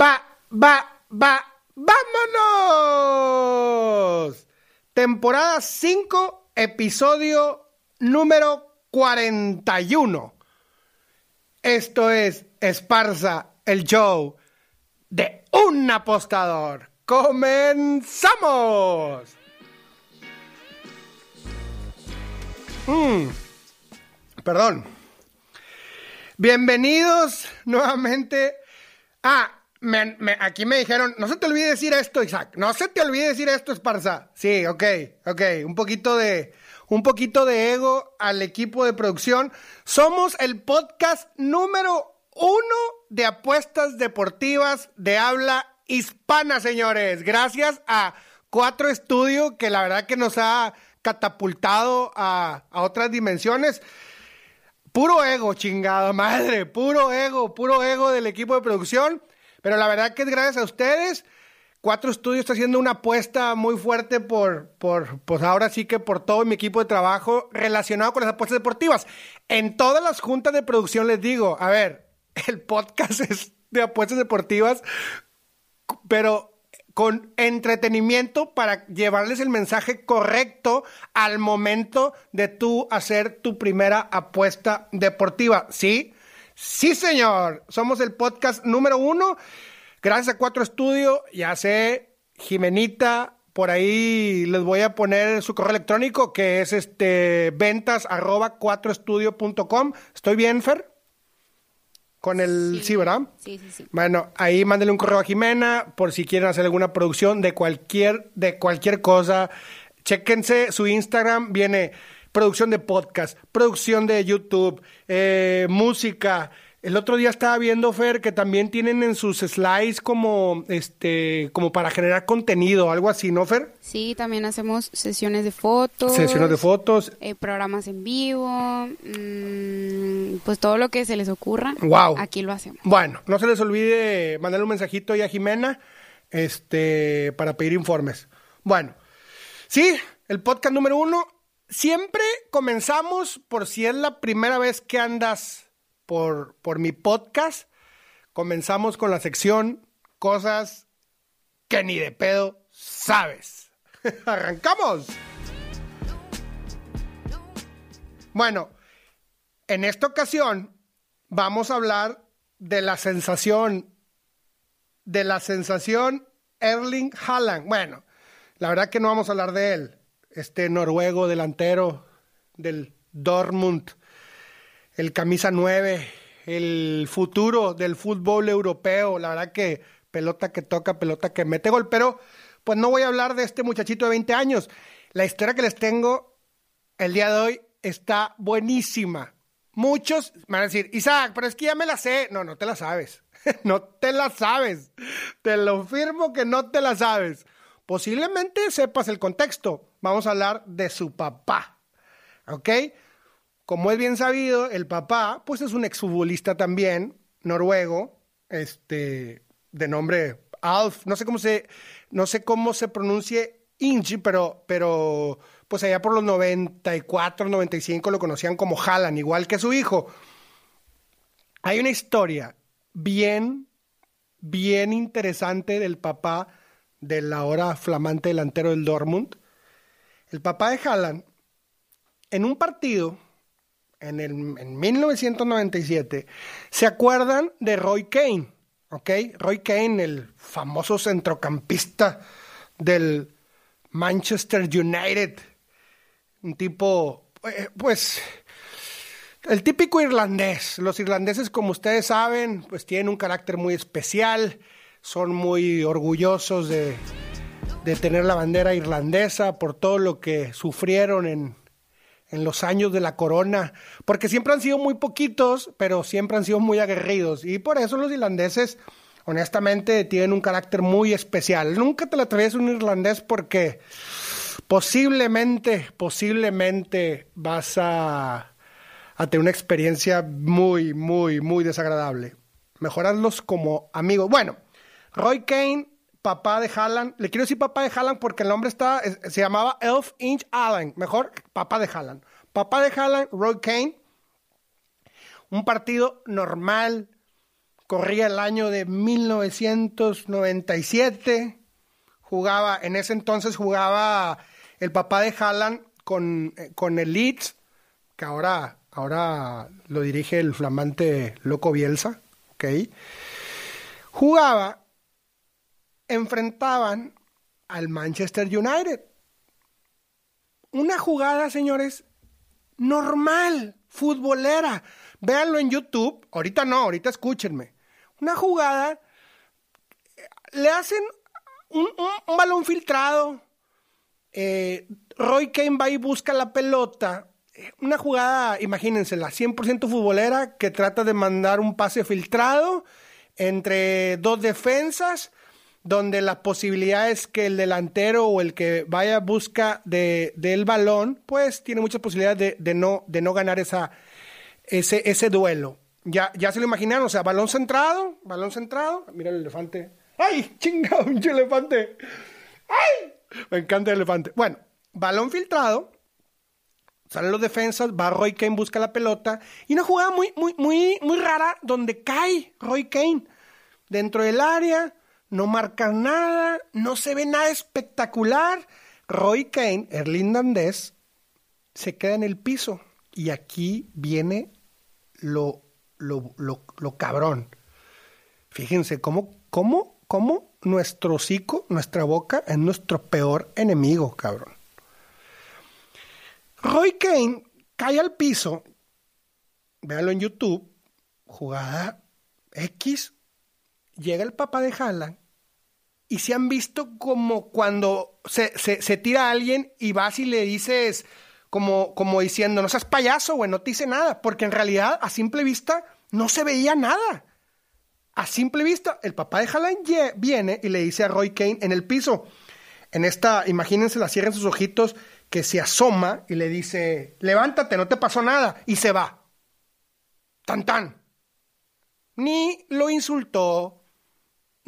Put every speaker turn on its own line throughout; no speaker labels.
va, va, va, vámonos. Temporada 5, episodio número 41. Esto es Esparza, el show de un apostador. ¡Comenzamos! Mm, perdón. Bienvenidos nuevamente. Ah, me- me- aquí me dijeron, no se te olvide decir esto, Isaac. No se te olvide decir esto, Esparza. Sí, ok, ok. Un poquito de, un poquito de ego al equipo de producción. Somos el podcast número uno de apuestas deportivas de habla hispana, señores. Gracias a Cuatro Estudio, que la verdad que nos ha catapultado a, a otras dimensiones. Puro ego, chingada madre, puro ego, puro ego del equipo de producción. Pero la verdad que es gracias a ustedes. Cuatro Estudios está haciendo una apuesta muy fuerte por, por, pues ahora sí que por todo mi equipo de trabajo relacionado con las apuestas deportivas. En todas las juntas de producción les digo, a ver, el podcast es de apuestas deportivas, pero con entretenimiento para llevarles el mensaje correcto al momento de tú hacer tu primera apuesta deportiva. ¿Sí? Sí, señor. Somos el podcast número uno. Gracias a Cuatro Estudio. Ya sé, Jimenita, por ahí les voy a poner su correo electrónico que es este ventas arroba cuatroestudio.com. ¿Estoy bien, Fer? Con el sí, ¿verdad?
Sí, sí, sí.
Bueno, ahí mándenle un correo a Jimena por si quieren hacer alguna producción de cualquier, de cualquier cosa. Chéquense su Instagram, viene producción de podcast, producción de YouTube, eh, música. El otro día estaba viendo, Fer, que también tienen en sus slides como, este, como para generar contenido, algo así, ¿no, Fer?
Sí, también hacemos sesiones de fotos.
Sesiones de fotos.
eh, programas en vivo. mm, pues todo lo que se les ocurra.
Wow.
Aquí lo hacemos.
Bueno, no se les olvide mandarle un mensajito ahí a Jimena este, para pedir informes. Bueno, sí, el podcast número uno. Siempre comenzamos, por si es la primera vez que andas por, por mi podcast, comenzamos con la sección Cosas que ni de pedo sabes. ¡Arrancamos! Bueno, en esta ocasión vamos a hablar de la sensación, de la sensación Erling Haaland. Bueno, la verdad que no vamos a hablar de él, este noruego delantero del Dortmund, el camisa 9, el futuro del fútbol europeo, la verdad que pelota que toca, pelota que mete gol, pero pues no voy a hablar de este muchachito de 20 años. La historia que les tengo el día de hoy está buenísima. Muchos van a decir, Isaac, pero es que ya me la sé. No, no te la sabes. no te la sabes. Te lo firmo que no te la sabes. Posiblemente sepas el contexto. Vamos a hablar de su papá. ¿Ok? Como es bien sabido, el papá, pues es un exfutbolista también, noruego, este, de nombre Alf, no sé cómo se, no sé cómo se pronuncie Inchi, pero, pero, pues allá por los 94, 95 lo conocían como Haaland, igual que su hijo. Hay una historia bien, bien interesante del papá del ahora flamante delantero del Dortmund. El papá de Haaland, en un partido, en, el, en 1997, ¿se acuerdan de Roy Kane? ¿Ok? Roy Kane, el famoso centrocampista del Manchester United. Un tipo, eh, pues, el típico irlandés. Los irlandeses, como ustedes saben, pues tienen un carácter muy especial, son muy orgullosos de, de tener la bandera irlandesa por todo lo que sufrieron en, en los años de la corona, porque siempre han sido muy poquitos, pero siempre han sido muy aguerridos. Y por eso los irlandeses, honestamente, tienen un carácter muy especial. Nunca te la atreves un irlandés porque posiblemente, posiblemente vas a, a tener una experiencia muy, muy, muy desagradable. Mejorarlos como amigos. Bueno, Roy Kane, papá de Haaland. Le quiero decir papá de Haaland porque el nombre está, es- se llamaba Elf Inch Allen. Mejor, papá de Haaland. Papá de Haaland, Roy Kane. Un partido normal corría el año de 1997, jugaba, en ese entonces jugaba el papá de Haaland con, eh, con el Leeds, que ahora, ahora lo dirige el flamante Loco Bielsa, ¿ok? Jugaba, enfrentaban al Manchester United. Una jugada, señores, normal, futbolera. Véanlo en YouTube. Ahorita no, ahorita escúchenme. Una jugada, le hacen un, balón filtrado. Eh, Roy Kane va y busca la pelota. Una jugada, imagínensela, 100% futbolera que trata de mandar un pase filtrado entre dos defensas donde la posibilidad es que el delantero o el que vaya busca de, del balón, pues tiene muchas posibilidades de, no, de no ganar ese, ese duelo. Ya, ya se lo imaginaron, o sea, balón centrado, balón centrado. Mira el elefante. ¡Ay, chingado, un elefante! ¡Ay! Me encanta el elefante. Bueno, balón filtrado. Salen los defensas, va Roy Kane, busca la pelota. Y una jugada muy, muy, muy, muy rara donde cae Roy Kane dentro del área no marca nada, no se ve nada espectacular. Roy Kane, el Dandés, se queda en el piso. Y aquí viene lo, lo, lo, cabrón. Fíjense cómo, cómo, cómo nuestro hocico, nuestra boca, es nuestro peor enemigo, cabrón. Roy Kane cae al piso, véalo en YouTube, jugada X, llega el papá de Haaland y se han visto como cuando se, se, tira a alguien y vas y le dices como, como diciendo, no seas payaso, güey, no te dice nada, porque en realidad a simple vista no se veía nada. A simple vista, el papá de Haaland viene y le dice a Roy Kane en el piso, en esta, imagínense, la cierren sus ojitos, que se asoma y le dice, levántate, no te pasó nada, y se va. Tan tan. Ni lo insultó,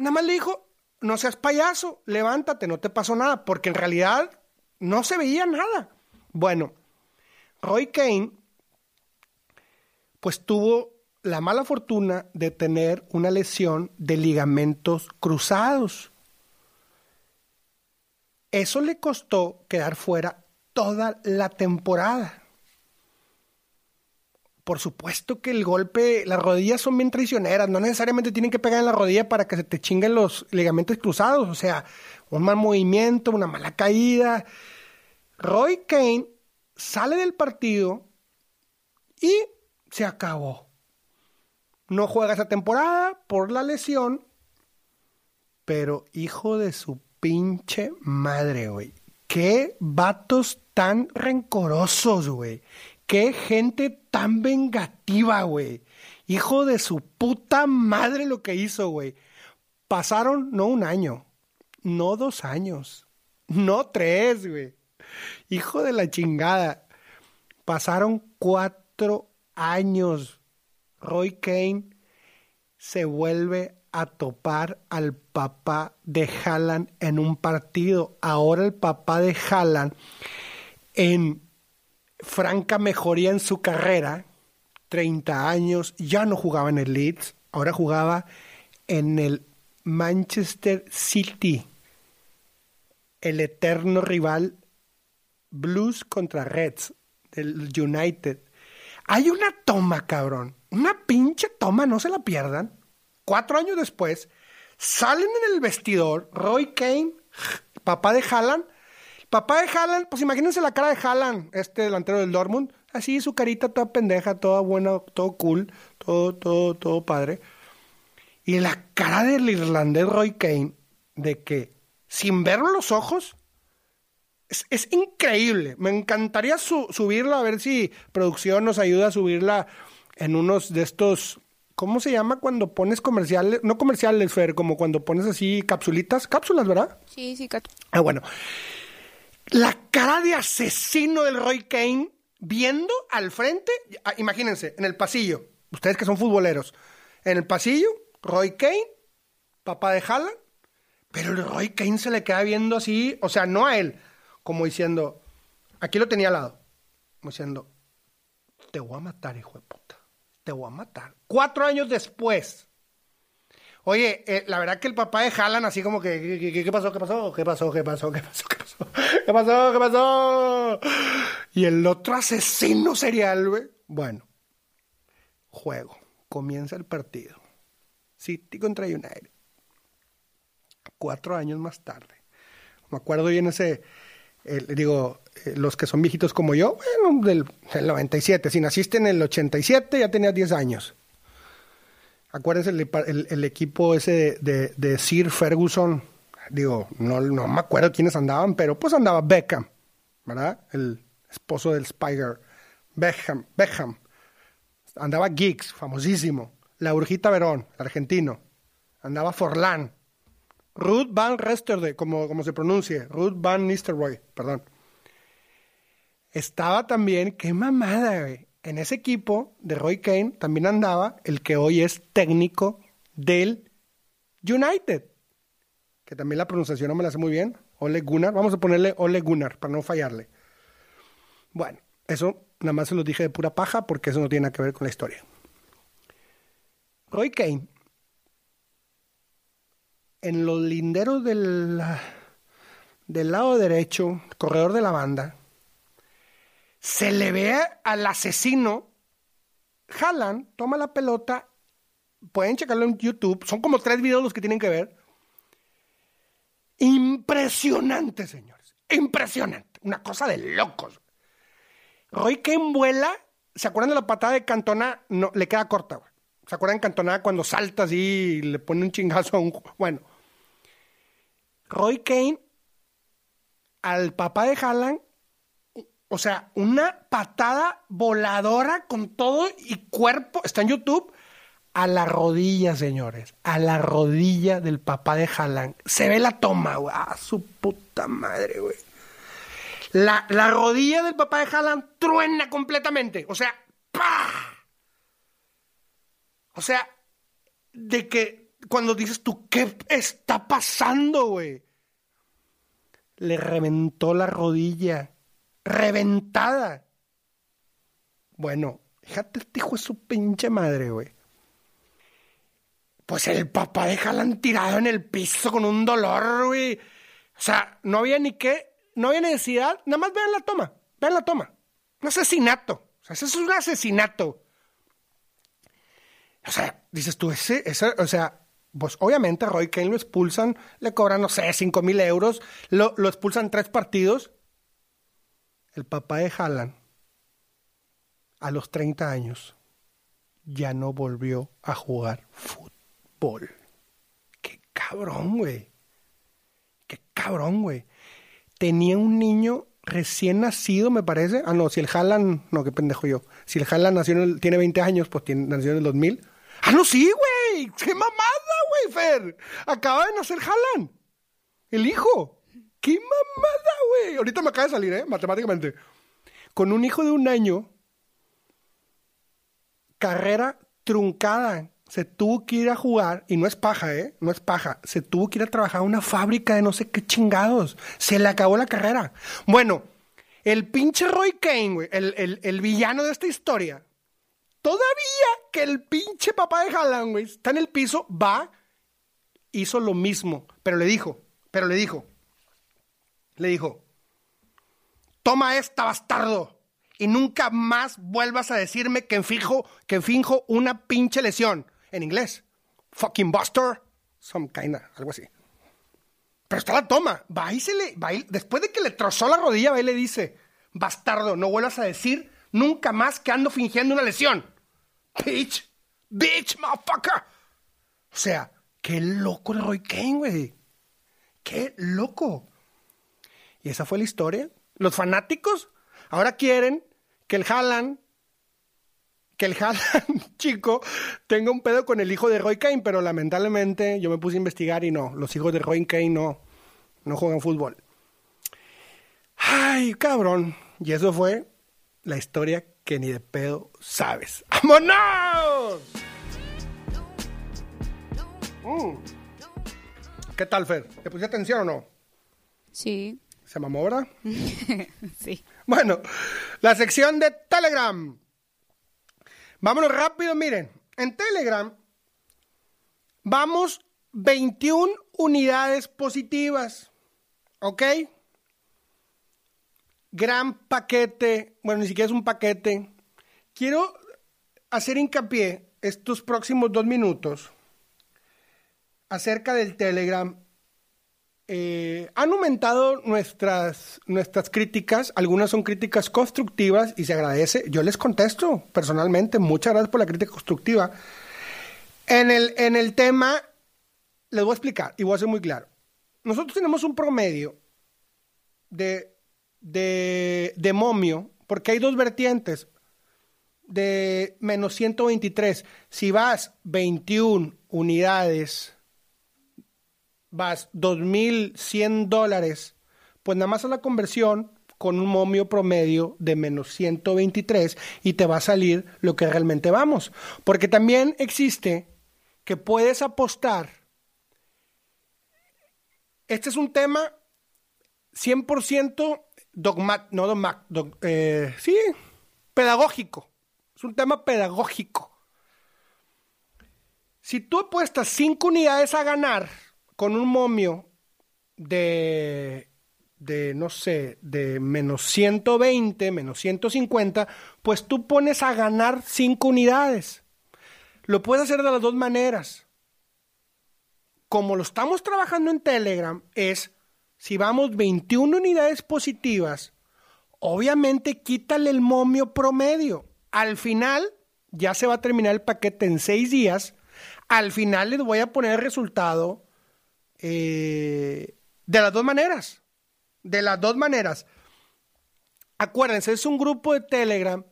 Nada más le dijo, no seas payaso, levántate, no te pasó nada, porque en realidad no se veía nada. Bueno, Roy Kane, pues tuvo la mala fortuna de tener una lesión de ligamentos cruzados. Eso le costó quedar fuera toda la temporada por supuesto que el golpe, las rodillas son bien traicioneras, no necesariamente tienen que pegar en la rodilla para que se te chinguen los ligamentos cruzados, o sea, un mal movimiento, una mala caída. Roy Kane sale del partido y se acabó. No juega esa temporada por la lesión, pero hijo de su pinche madre, güey. Qué vatos tan rencorosos, güey. Qué gente tan vengativa, güey. Hijo de su puta madre lo que hizo, güey. Pasaron no un año, no dos años, no tres, güey. Hijo de la chingada. Pasaron cuatro años. Roy Kane se vuelve a topar al papá de Haaland en un partido. Ahora el papá de Haaland en franca mejoría en su carrera, 30 años, ya no jugaba en el Leeds, ahora jugaba en el Manchester City, el eterno rival Blues contra Reds del United. Hay una toma, cabrón, una pinche toma, no se la pierdan. Cuatro años después, salen en el vestidor Roy Kane, papá de Haaland, Papá de Haaland, pues imagínense la cara de Haaland, este delantero del Dortmund. Así su carita toda pendeja, toda buena, todo cool, todo, todo, todo padre. Y la cara del irlandés Roy Kane, de que sin verlo los ojos, es, increíble. Me encantaría subirla, a ver si producción nos ayuda a subirla en unos de estos. ¿Cómo se llama cuando pones comerciales? No comerciales, Fer, como cuando pones así capsulitas. Cápsulas, ¿verdad?
Sí, sí, cápsulas.
Ah, bueno la cara de asesino del Roy Kane viendo al frente, ah, imagínense, en el pasillo, ustedes que son futboleros, en el pasillo, Roy Kane, papá de Haaland, pero el Roy Kane se le queda viendo así, o sea, no a él, como diciendo, aquí lo tenía al lado, como diciendo, te voy a matar, hijo de puta, te voy a matar. Cuatro años después, Oye, eh, la verdad que el papá de Jalan así como que, ¿qué, pasó? ¿Qué pasó? ¿Qué pasó? ¿Qué pasó? ¿Qué pasó? ¿Qué pasó? ¿Qué pasó? ¿Qué pasó? Y el otro asesino serial, güey. Bueno, juego. Comienza el partido. City contra United. Cuatro años más tarde. Me acuerdo bien ese, el- digo, eh, los que son viejitos como yo, bueno, del, del 97. Si naciste en el 87, ya tenías 10 años. Acuérdense el, equipo ese de, Sir Ferguson. Digo, no, no me acuerdo quiénes andaban, pero pues andaba Beckham, ¿verdad? El esposo del Spiger. Beckham, Beckham. Andaba Giggs, famosísimo. La Urgita Verón, argentino. Andaba Forlán. Ruth Van Resterde, como, como se pronuncie. Ruth Van Nistelrooy, perdón. Estaba también, qué mamada, güey. En ese equipo de Roy Kane también andaba el que hoy es técnico del United. Que también la pronunciación no me la hace muy bien. Ole Gunnar. Vamos a ponerle Ole Gunnar para no fallarle. Bueno, eso nada más se lo dije de pura paja porque eso no tiene nada que ver con la historia. Roy Kane, en los linderos del, del lado derecho, corredor de la banda, se le ve al asesino. Jalan, toma la pelota, pueden checarlo en YouTube, son como tres videos los que tienen que ver. Impresionante, señores, impresionante, una cosa de locos. Roy Kane vuela, ¿se acuerdan de la patada de Cantona? No, le queda corta, güey. ¿Se acuerdan de Cantona cuando salta así y le pone un chingazo a un... Bueno, Roy Kane al papá de Haaland, o sea, una patada voladora con todo y cuerpo, está en YouTube, a la rodilla, señores, a la rodilla del papá de Haaland. Se ve la toma, güey, a su puta madre, güey. La, la rodilla del papá de Haaland truena completamente, o sea, ¡pah! O sea, de que cuando dices tú, ¿qué está pasando, güey? Le reventó la rodilla. Reventada. Bueno, fíjate este hijo de su pinche madre, güey. Pues el papá de Haaland tirado en el piso con un dolor, güey. O sea, no había ni qué, no había necesidad. Nada más vean la toma, vean la toma. Un asesinato. O sea, eso es un asesinato. O sea, dices tú, ese, ese, o sea, pues obviamente a Roy Kane lo expulsan, le cobran, no sé, 5 mil euros, lo, lo expulsan tres partidos. El papá de Haaland, a los 30 años, ya no volvió a jugar fútbol. Qué cabrón, güey. Qué cabrón, güey. Tenía un niño recién nacido, me parece. Ah, no, si el Haaland, no, qué pendejo yo. Si el Haaland nació tiene 20 años, pues tiene, nació en el 2000. Ah, no, sí, güey. Qué mamada, güey, Fer. Acaba de nacer Haaland. El hijo. Qué mamada, güey. Ahorita me acaba de salir, ¿eh? Matemáticamente. Con un hijo de un año, carrera truncada. Se tuvo que ir a jugar, y no es paja, ¿eh? No es paja. Se tuvo que ir a trabajar a una fábrica de no sé qué chingados. Se le acabó la carrera. Bueno, el pinche Roy Kane, güey, el, el- el villano de esta historia, todavía que el pinche papá de Haaland, güey, está en el piso, va, hizo lo mismo. Pero le dijo, pero le dijo, le dijo, toma esta, bastardo, y nunca más vuelvas a decirme que finjo, que finjo una pinche lesión. En inglés. Fucking buster. Some kinda, algo así. Pero está la toma. Va y se le. Va después de que le trozó la rodilla, va y le dice: Bastardo, no vuelvas a decir nunca más que ando fingiendo una lesión. Bitch. Bitch, motherfucker. O sea, qué loco el Roy Kane, güey. Qué loco. Y esa fue la historia. Los fanáticos ahora quieren que el Haaland, que el Haaland chico tenga un pedo con el hijo de Roy Kane, pero lamentablemente yo me puse a investigar y no, los hijos de Roy Kane no, no juegan fútbol. Ay, cabrón. Y eso fue la historia que ni de pedo sabes. ¡Vámonos! Mm. ¿Qué tal, Fer? ¿Te pusiste atención o no?
Sí,
Se mamó, ¿verdad?
sí.
Bueno, la sección de Telegram. Vámonos rápido, miren. En Telegram Vamos 21 unidades positivas. ¿Ok? Gran paquete. Bueno, ni siquiera es un paquete. Quiero hacer hincapié estos próximos dos minutos acerca del Telegram. Eh, han aumentado nuestras, nuestras críticas, algunas son críticas constructivas y se agradece. Yo les contesto personalmente, muchas gracias por la crítica constructiva. En el, en el tema, les voy a explicar y voy a ser muy claro. Nosotros tenemos un promedio de, de, de momio, porque hay dos vertientes de menos 123. Si vas 21 unidades, vas 2.100 dólares, pues nada más a la conversión con un momio promedio de menos 123 y te va a salir lo que realmente vamos. Porque también existe que puedes apostar. Este es un tema 100% dogma, no dogma, eh, sí, pedagógico. Es un tema pedagógico. Si tú apuestas 5 unidades a ganar con un momio de, de, no sé, de menos 120, menos 150, pues tú pones a ganar 5 unidades. Lo puedes hacer de las dos maneras. Como lo estamos trabajando en Telegram, es si vamos 21 unidades positivas, obviamente quítale el momio promedio al final, ya se va a terminar el paquete en seis días. Al final les voy a poner el resultado eh, de las dos maneras. De las dos maneras. Acuérdense, es un grupo de Telegram.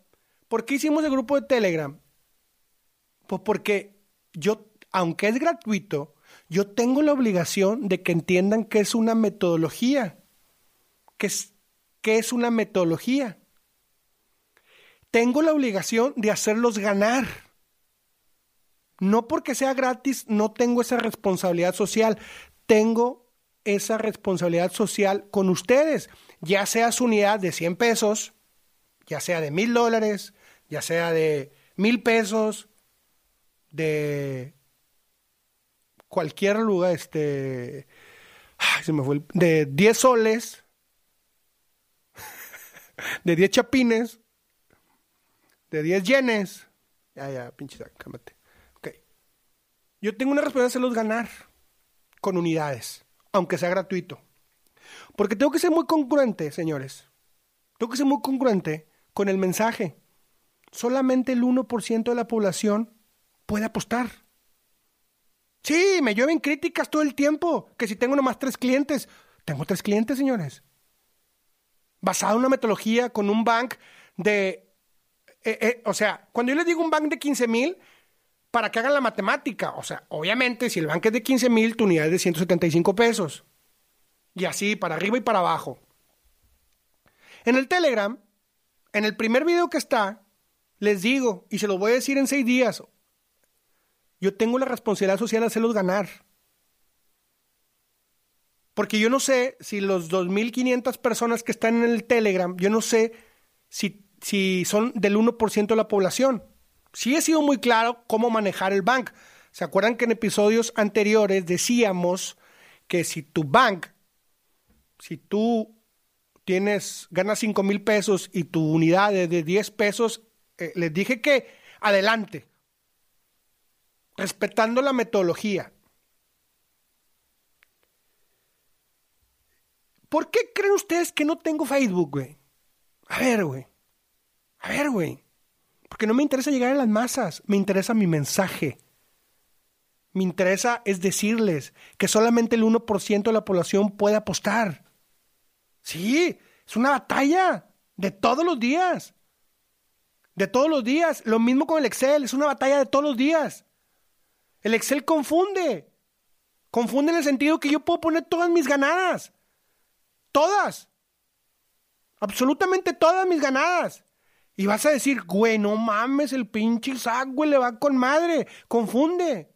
¿Por qué hicimos el grupo de Telegram? Pues porque yo, aunque es gratuito, yo tengo la obligación de que entiendan que es una metodología. Que es, que es una metodología tengo la obligación de hacerlos ganar. No porque sea gratis, no tengo esa responsabilidad social. Tengo esa responsabilidad social con ustedes, ya sea su unidad de 100 pesos, ya sea de mil dólares, ya sea de mil pesos, de cualquier lugar, este, se me fue, de 10 soles, de 10 chapines, de 10 yenes. Ya, ya, pinche, cámate. Ok. Yo tengo una responsabilidad de hacerlos ganar con unidades, aunque sea gratuito. Porque tengo que ser muy congruente, señores. Tengo que ser muy congruente con el mensaje. Solamente el 1% de la población puede apostar. Sí, me llueven críticas todo el tiempo, que si tengo nomás tres clientes, tengo tres clientes, señores. Basado en una metodología con un bank de eh, eh, o sea, cuando yo les digo un bank de 15 mil, para que hagan la matemática, o sea, obviamente si el bank es de 15 mil, tu unidad es de 175 pesos. Y así, para arriba y para abajo. En el Telegram, en el primer video que está, les digo, y se lo voy a decir en seis días, yo tengo la responsabilidad social de hacerlos ganar. Porque yo no sé si los 2.500 personas que están en el Telegram, yo no sé si si son del 1% de la población. Sí he sido muy claro cómo manejar el bank. ¿Se acuerdan que en episodios anteriores decíamos que si tu bank, si tú tienes, ganas 5 mil pesos y tu unidad es de 10 pesos, eh, les dije que adelante, respetando la metodología. ¿Por qué creen ustedes que no tengo Facebook, güey? A ver, güey. A ver, güey. Porque no me interesa llegar a las masas, me interesa mi mensaje. Me interesa es decirles que solamente el 1% de la población puede apostar. Sí, es una batalla de todos los días. De todos los días. Lo mismo con el Excel, es una batalla de todos los días. El Excel confunde. Confunde en el sentido que yo puedo poner todas mis ganadas. Todas. Absolutamente todas mis ganadas. Y vas a decir, güey, no mames, el pinche Isaac, güey, le va con madre. Confunde.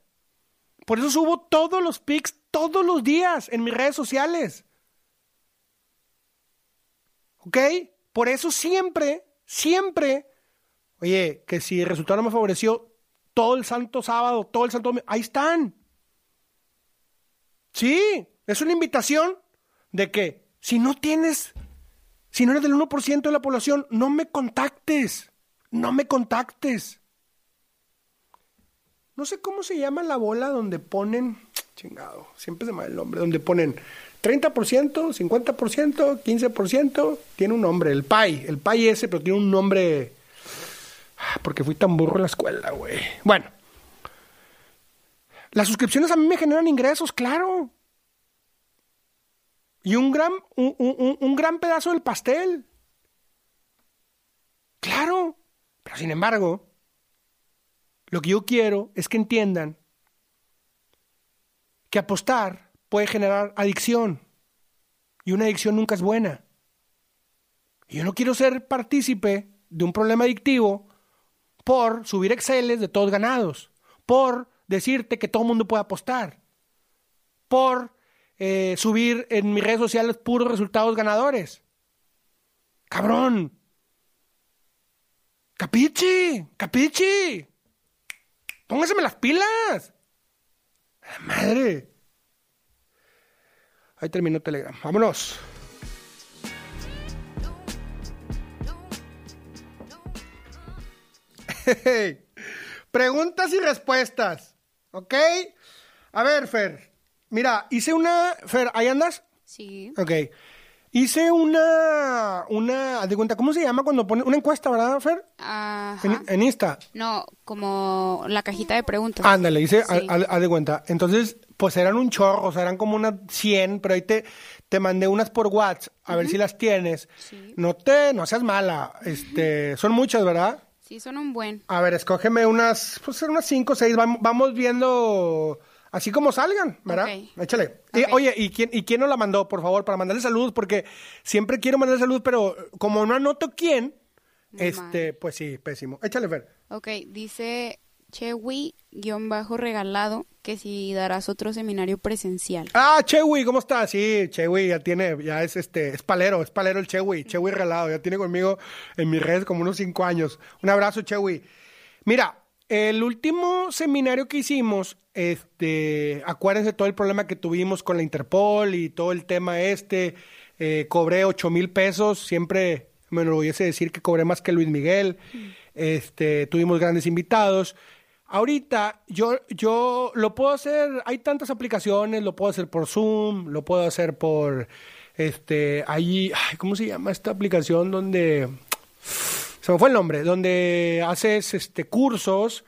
Por eso subo todos los pics todos los días en mis redes sociales. ¿Ok? Por eso siempre, siempre, oye, que si el resultado no me favoreció, todo el santo sábado, todo el santo ahí están. Sí, es una invitación de que si no tienes, si no eres del 1% de la población, no me contactes, no me contactes. No sé cómo se llama la bola donde ponen, chingado, siempre se me va el nombre, donde ponen 30%, 50%, 15%, tiene un nombre, el PAI, el PAI ese, pero tiene un nombre, ah, porque fui tan burro en la escuela, güey. Bueno, las suscripciones a mí me generan ingresos, claro. Y un gran, un, un, un gran pedazo del pastel. Claro. Pero sin embargo, lo que yo quiero es que entiendan que apostar puede generar adicción. Y una adicción nunca es buena. Y yo no quiero ser partícipe de un problema adictivo por subir Exceles de todos ganados, por decirte que todo el mundo puede apostar, por eh, subir en mis redes sociales puros resultados ganadores. Cabrón. Capichi, capichi. Póngaseme las pilas. Madre. Ahí terminó Telegram. Vámonos. Preguntas y respuestas. ¿Ok? A ver, Fer. Mira, hice una. Fer, ¿ahí andas?
Sí.
Ok. Hice una. una de cuenta, ¿cómo se llama cuando pone una encuesta, verdad, Fer?
Ajá.
En, en Insta.
No, como la cajita de preguntas.
Ándale, hice,
Sí.
haz haz de cuenta. Entonces, pues eran un chorro, o sea, eran como unas 100, pero ahí te, te mandé unas por WhatsApp, a ver si las tienes.
Sí.
No te, no seas mala, este, son muchas, ¿verdad?
Sí, son un buen.
A ver, escógeme unas, pues unas 5 o 6, vamos, vamos viendo así como salgan, ¿verdad?
Ok.
Échale. Y,
Ok.
oye, ¿y quién, ¿y quién nos la mandó, por favor, para mandarle saludos? Porque siempre quiero mandarle saludos, pero como no anoto quién, este, pues sí, pésimo. Échale, Fer.
Ok, dice Chewi-regalado que si darás otro seminario presencial.
Ah, Chewi, ¿cómo estás? Sí, Chewi ya tiene, ya es este, es palero, es palero el Chewi, Chewi relado, ya tiene conmigo en mis redes como unos cinco años. Un abrazo, Chewi. Mira, el último seminario que hicimos, este, acuérdense todo el problema que tuvimos con la Interpol y todo el tema este, eh, cobré ocho mil pesos, siempre me enorgullece decir que cobré más que Luis Miguel, este, tuvimos grandes invitados. Ahorita yo, yo lo puedo hacer, hay tantas aplicaciones, lo puedo hacer por Zoom, lo puedo hacer por, este, ahí, ay, ¿cómo se llama esta aplicación donde, se me fue el nombre, donde haces, este, cursos,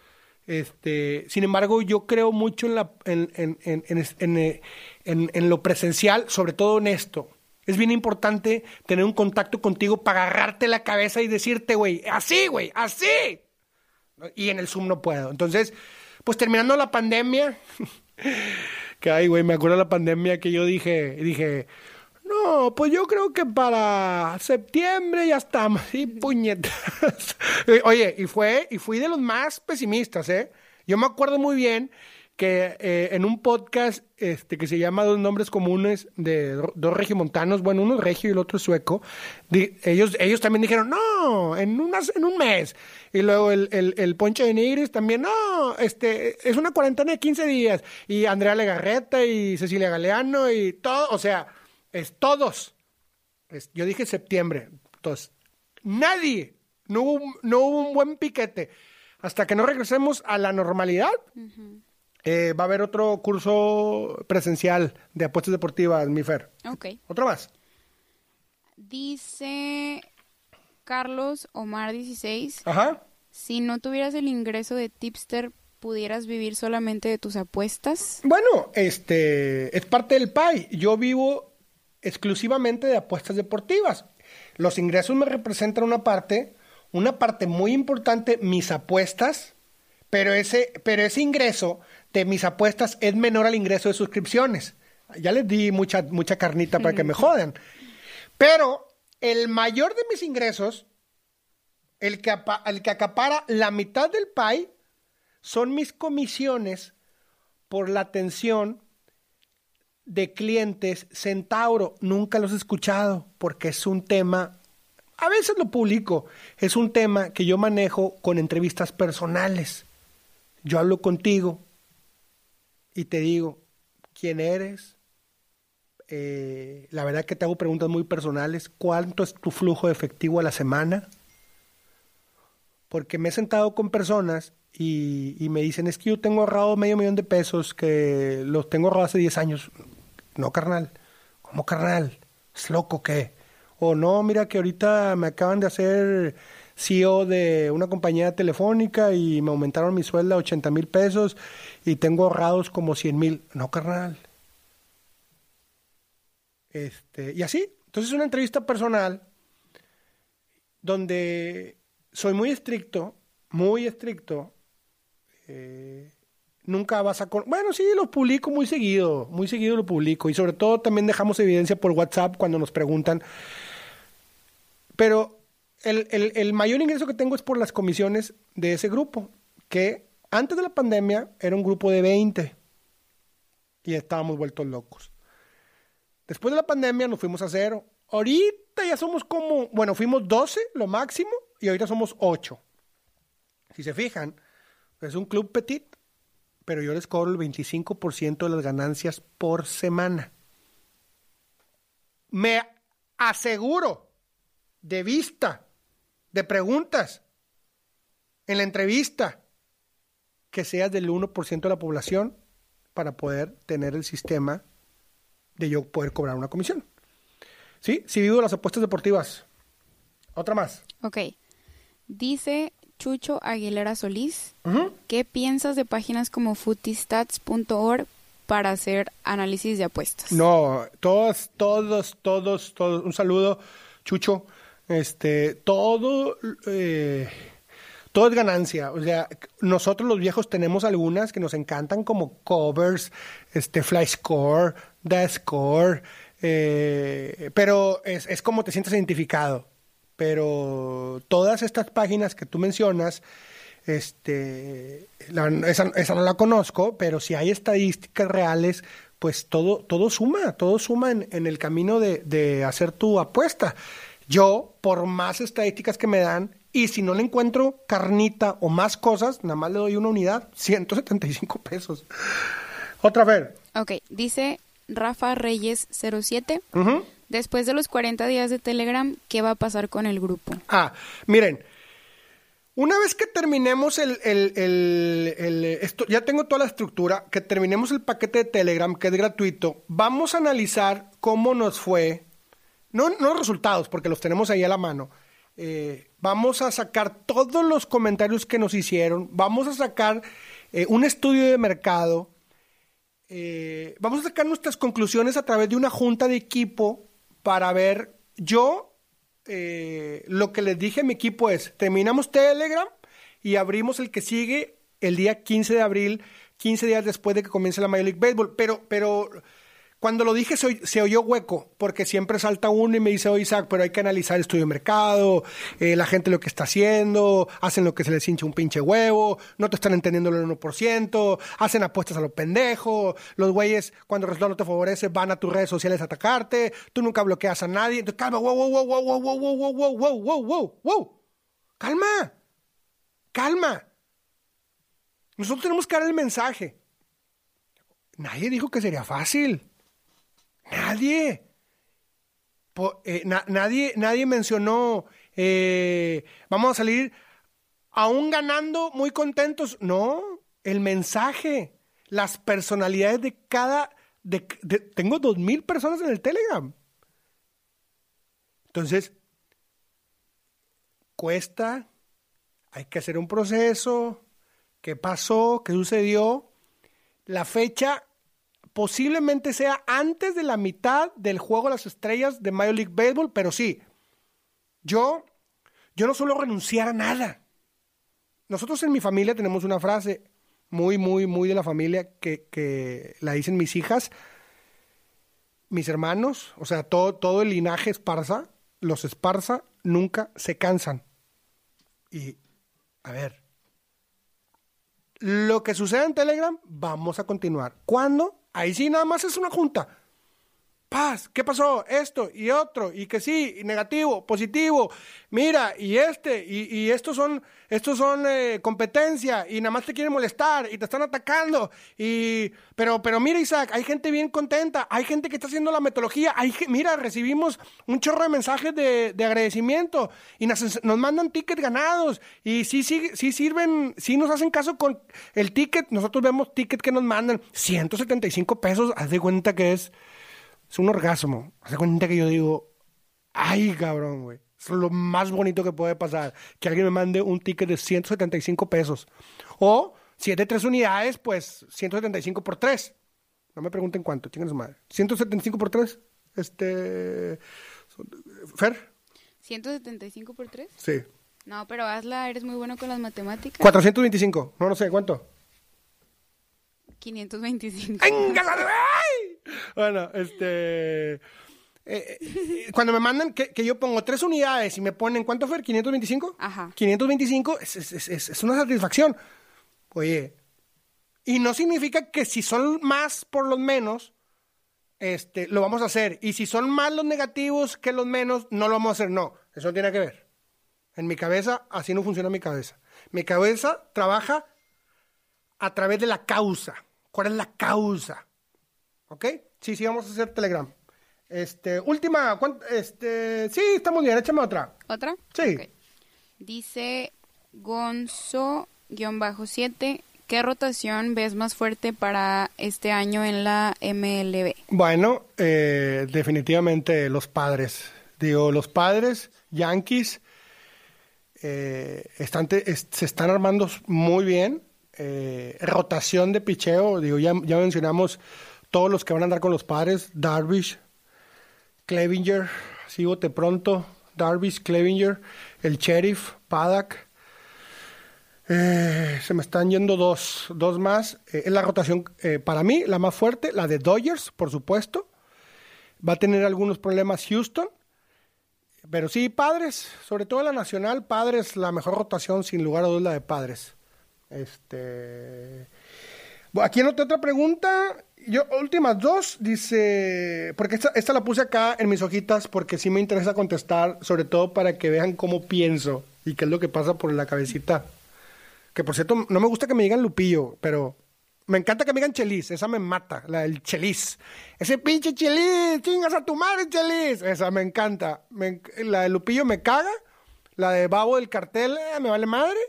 este, sin embargo, yo creo mucho en, la, en, eh, en- en lo presencial, sobre todo en esto. Es bien importante tener un contacto contigo para agarrarte la cabeza y decirte, güey, así, güey, así. Y en el Zoom no puedo. Entonces, pues terminando la pandemia, que ay, güey, me acuerdo de la pandemia que yo dije, dije, no, pues yo creo que para septiembre ya estamos. Y puñetas. Oye, y fue, y fui de los más pesimistas, ¿eh? Yo me acuerdo muy bien que eh, en un podcast este, que se llama Dos Nombres Comunes de do- dos regiomontanos, bueno, uno es regio y el otro es sueco, di- ellos, ellos también dijeron, no, en, unas, en un mes. Y luego el, el, el Poncho de Nigris también, no, este, es una cuarentena de 15 días. Y Andrea Legarreta y Cecilia Galeano y todo, o sea, es todos. Es- yo dije septiembre. Entonces, nadie, no hubo, un- no hubo un buen piquete. Hasta que no regresemos a la normalidad, eh, va a haber otro curso presencial de apuestas deportivas, mi Fer.
Ok.
Otro más.
Dice Carlos Omar 16,
Ajá.
si no tuvieras el ingreso de tipster, ¿pudieras vivir solamente de tus apuestas?
Bueno, este es parte del PAI. Yo vivo exclusivamente de apuestas deportivas. Los ingresos me representan una parte, una parte muy importante, mis apuestas, pero ese, pero ese ingreso de mis apuestas es menor al ingreso de suscripciones. Ya les di mucha, mucha carnita para que me jodan. Pero el mayor de mis ingresos, el que, el que acapara la mitad del PAI, son mis comisiones por la atención de clientes Centauro. Nunca los he escuchado porque es un tema, a veces lo publico, es un tema que yo manejo con entrevistas personales. Yo hablo contigo y te digo quién eres, eh, la verdad que te hago preguntas muy personales. ¿Cuánto es tu flujo de efectivo a la semana? Porque me he sentado con personas y, y me dicen, es que yo tengo ahorrado medio millón de pesos que los tengo ahorrados hace 10 años. No, carnal. ¿Cómo, carnal? ¿Es loco qué? O no, mira que ahorita me acaban de hacer CEO de una compañía telefónica y me aumentaron mi sueldo a 80 mil pesos y tengo ahorrados como 100 mil. No, carnal. Este, y así. Entonces es una entrevista personal donde soy muy estricto, muy estricto. Eh, nunca vas a... Bueno, sí, lo publico muy seguido, muy seguido lo publico. Y sobre todo también dejamos evidencia por WhatsApp cuando nos preguntan. Pero el, el, mayor ingreso que tengo es por las comisiones de ese grupo, que antes de la pandemia era un grupo de 20 y estábamos vueltos locos. Después de la pandemia nos fuimos a cero. Ahorita ya somos como, bueno, fuimos 12 lo máximo y ahorita somos 8. Si se fijan, es un club petit, pero yo les cobro el 25% de las ganancias por semana. Me aseguro de vista de preguntas en la entrevista que seas del 1% de la población para poder tener el sistema de yo poder cobrar una comisión. ¿Sí? Si vivo las apuestas deportivas. Otra más.
Ok. Dice Chucho Aguilera Solís, ¿qué piensas de páginas como footistats.org para hacer análisis de apuestas?
No, todos, todos, todos, todos. Un saludo, Chucho este, todo, eh, todo es ganancia. O sea, nosotros los viejos tenemos algunas que nos encantan como covers, este, fly score, the score, eh, pero es, es como te sientes identificado. Pero todas estas páginas que tú mencionas, este, esa, esa, no la conozco, pero si hay estadísticas reales, pues todo, todo suma, todo suma en, en el camino de, de hacer tu apuesta. Yo, por más estadísticas que me dan, y si no le encuentro carnita o más cosas, nada más le doy una unidad, 175 pesos. Otra vez.
Ok, dice Rafa Reyes 07. Después de los 40 días de Telegram, ¿qué va a pasar con el grupo?
Ah, miren, una vez que terminemos el, el, el, esto, ya tengo toda la estructura, que terminemos el paquete de Telegram, que es gratuito, vamos a analizar cómo nos fue no, no resultados, porque los tenemos ahí a la mano. Eh, vamos a sacar todos los comentarios que nos hicieron, vamos a sacar eh, un estudio de mercado, eh, vamos a sacar nuestras conclusiones a través de una junta de equipo para ver, yo, lo que les dije a mi equipo es, terminamos Telegram y abrimos el que sigue el día 15 de abril, 15 días después de que comience la Major League Baseball, pero, pero cuando lo dije se, oyó hueco, porque siempre salta uno y me dice, oye Isaac, pero hay que analizar el estudio de mercado, eh, la gente lo que está haciendo, hacen lo que se les hincha un pinche huevo, no te están entendiendo el 1%, hacen apuestas a los pendejos, los güeyes cuando el resultado no te favorece van a tus redes sociales a atacarte, tú nunca bloqueas a nadie, entonces calma, wow, wow, wow, wow, wow, wow, wow, wow, wow, wow, wow, wow, calma, calma. Nosotros tenemos que dar el mensaje. Nadie dijo que sería fácil. Nadie. Eh, nadie, nadie mencionó, eh, vamos a salir aún ganando muy contentos. No, el mensaje, las personalidades de cada... Tengo dos mil personas en el Telegram. Entonces, cuesta, hay que hacer un proceso, qué pasó, qué sucedió. La fecha posiblemente sea antes de la mitad del juego las estrellas de Major League Baseball, pero sí, yo, yo no suelo renunciar a nada. Nosotros en mi familia tenemos una frase muy, muy, muy de la familia que, que la dicen mis hijas, mis hermanos, o sea, todo, todo el linaje esparza, los esparza nunca se cansan. Y, a ver, lo que sucede en Telegram, vamos a continuar. ¿Cuándo? Ahí sí nada más es una junta. Paz, ¿qué pasó? Esto y otro, y que sí, y negativo, positivo, mira, y este, y, y estos son, estos son eh, competencia, y nada más te quieren molestar, y te están atacando, y, pero, pero mira, Isaac, hay gente bien contenta, hay gente que está haciendo la metodología, hay, mira, recibimos un chorro de mensajes de, de agradecimiento, y nos, nos, mandan tickets ganados, y sí, sí, sí sirven, sí nos hacen caso con el ticket, nosotros vemos tickets que nos mandan, 175 pesos, haz de cuenta que es es un orgasmo. Hace cuenta que yo digo, ay, cabrón, güey. Es lo más bonito que puede pasar. Que alguien me mande un ticket de 175 pesos. O, si es de tres unidades, pues 175 por tres. No me pregunten cuánto, chingan su madre. 175 por tres. Este. ¿Fer?
¿175 por tres?
Sí.
No, pero hazla, eres muy bueno con las matemáticas.
425. No, no sé, ¿cuánto?
525.
Bueno, este... Eh, eh, cuando me mandan que, que, yo pongo tres unidades y me ponen, ¿cuánto fue? ¿525?
Ajá.
525 es, es, es, es, una satisfacción. Oye, y no significa que si son más por los menos, este, lo vamos a hacer. Y si son más los negativos que los menos, no lo vamos a hacer. No, eso no tiene que ver. En mi cabeza, así no funciona mi cabeza. Mi cabeza trabaja a través de la causa. ¿Cuál es la causa? ¿Ok? Sí, sí, vamos a hacer Telegram. Este, última, este, sí, estamos bien, échame otra.
¿Otra?
Sí.
Okay. Dice Gonzo-7, ¿qué rotación ves más fuerte para este año en la MLB?
Bueno, eh, definitivamente los padres. Digo, los padres, Yankees, eh, están te, es, se están armando muy bien. Eh, rotación de picheo, digo, ya, ya mencionamos todos los que van a andar con los padres, Darvish, Clevinger, sigo de pronto, Darvish, Clevinger, el Sheriff, Paddock. Eh, se me están yendo dos, dos más. Eh, es la rotación, eh, para mí, la más fuerte, la de Dodgers, por supuesto. Va a tener algunos problemas Houston. Pero sí, padres, sobre todo la nacional, padres, la mejor rotación, sin lugar a dudas, la de padres. Este. Aquí en otra pregunta, yo, últimas dos, dice, porque esta, esta, la puse acá en mis hojitas porque sí me interesa contestar, sobre todo para que vean cómo pienso y qué es lo que pasa por la cabecita. Que por cierto, no me gusta que me digan Lupillo, pero me encanta que me digan Chelis, esa me mata, la del Chelis. Ese pinche Chelis, chingas a tu madre Chelis, esa me encanta. La de Lupillo me caga, la de Babo del cartel eh, me vale madre.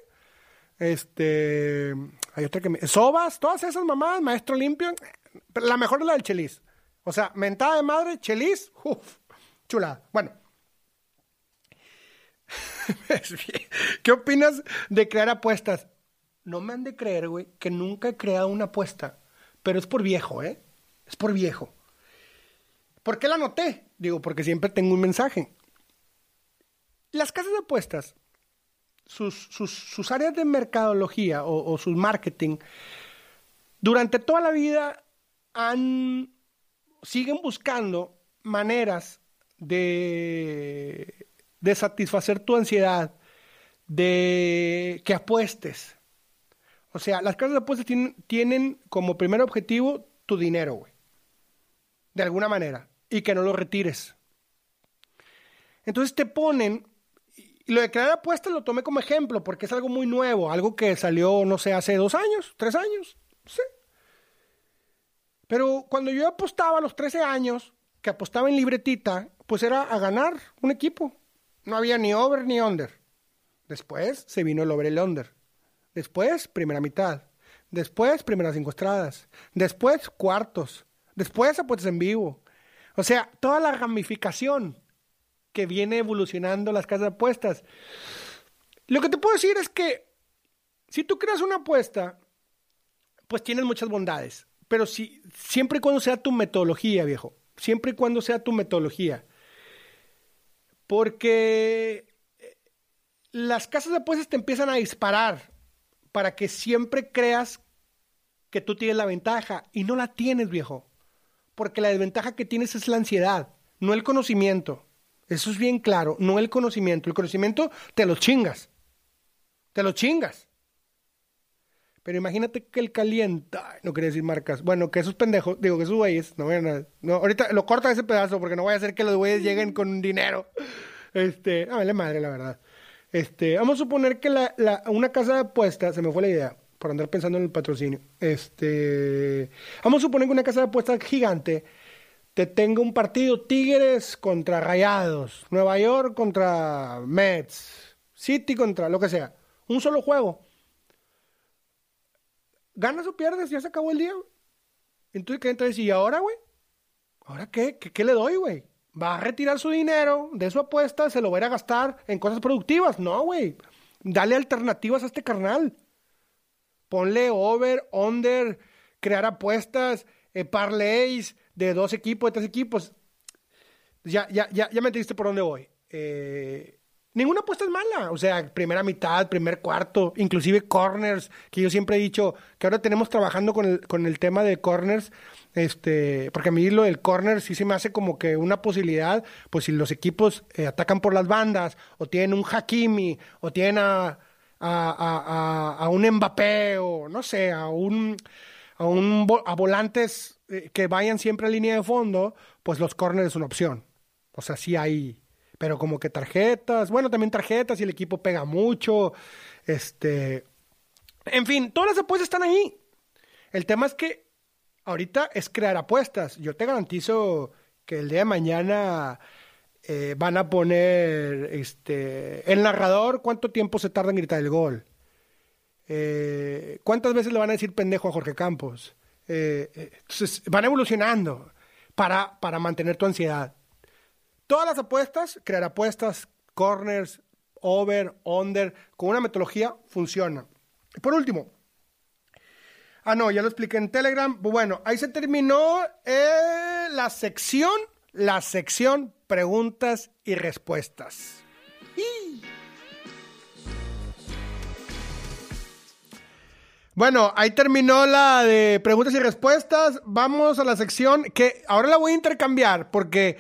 Este, hay otra que me... Sobas, todas esas mamadas, Maestro Limpio, la mejor es la del Chelis. O sea, mentada de madre, Chelis, uff, chula. Bueno. ¿Qué opinas de crear apuestas? No me han de creer, güey, que nunca he creado una apuesta. Pero es por viejo, ¿eh? Es por viejo. ¿Por qué la anoté? Digo, porque siempre tengo un mensaje. Las casas de apuestas, sus, sus, sus áreas de mercadología o, sus marketing, durante toda la vida han, siguen buscando maneras de, satisfacer tu ansiedad, de que apuestes. O sea, las casas de apuestas tienen, como primer objetivo tu dinero, güey. De alguna manera. Y que no lo retires. Entonces te ponen, y lo de crear apuestas lo tomé como ejemplo porque es algo muy nuevo, algo que salió, no sé, hace dos años, tres años, sí. Pero cuando yo apostaba a los 13 años, que apostaba en libretita, pues era a ganar un equipo. No había ni over ni under. Después se vino el over y el under. Después, primera mitad. Después, primeras cinco estradas. Después, cuartos. Después, apuestas en vivo. O sea, toda la ramificación que viene evolucionando las casas de apuestas. Lo que te puedo decir es que si tú creas una apuesta, pues tienes muchas bondades. Pero si, siempre y cuando sea tu metodología, viejo. Siempre y cuando sea tu metodología. Porque eh, las casas de apuestas te empiezan a disparar para que siempre creas que tú tienes la ventaja y no la tienes, viejo. Porque la desventaja que tienes es la ansiedad, no el conocimiento. Eso es bien claro, no el conocimiento. El conocimiento te lo chingas. Te lo chingas. Pero imagínate que el calienta, no quería decir marcas, bueno, que esos pendejos, digo que esos güeyes, no vayan a, no, ahorita lo corta ese pedazo porque no voy a hacer que los güeyes lleguen con dinero. Este, a madre, la verdad. Este, vamos a suponer que la, la, una casa de apuestas, se me fue la idea, por andar pensando en el patrocinio. Este, vamos a suponer que una casa de apuestas gigante te tenga un partido Tigres contra Rayados, Nueva York contra Mets, City contra lo que sea. Un solo juego. ¿Ganas o pierdes? Ya se acabó el día. Entonces, ¿qué entonces? ¿Y ahora, güey? ¿Ahora qué? qué? ¿Qué le doy, güey? ¿Va a retirar su dinero de su apuesta? ¿Se lo va a ir a gastar en cosas productivas? No, güey. Dale alternativas a este carnal. Ponle over, under, crear apuestas, eh, parlays de dos equipos, de tres equipos. Ya, ya, ya, ya me entendiste por dónde voy. Eh, ninguna apuesta es mala. O sea, primera mitad, primer cuarto, inclusive corners, que yo siempre he dicho que ahora tenemos trabajando con el, con el tema de corners. Este, porque a mí lo del corner sí se me hace como que una posibilidad, pues si los equipos eh, atacan por las bandas, o tienen un Hakimi, o tienen a, a, a, un Mbappé o no sé, a un a, un, a volantes eh, que vayan siempre a línea de fondo, pues los corners es una opción. O sea, sí hay, pero como que tarjetas, bueno, también tarjetas y el equipo pega mucho, este, en fin, todas las apuestas están ahí. El tema es que ahorita es crear apuestas. Yo te garantizo que el día de mañana eh, van a poner este, el narrador, cuánto tiempo se tarda en gritar el gol. Eh, ¿Cuántas veces le van a decir pendejo a Jorge Campos? Eh, entonces, van evolucionando para, para mantener tu ansiedad. Todas las apuestas, crear apuestas, corners, over, under, con una metodología funciona. Por último, ah, no, ya lo expliqué en Telegram. Bueno, ahí se terminó la sección, la sección preguntas y respuestas. Bueno, ahí terminó la de preguntas y respuestas. Vamos a la sección que ahora la voy a intercambiar porque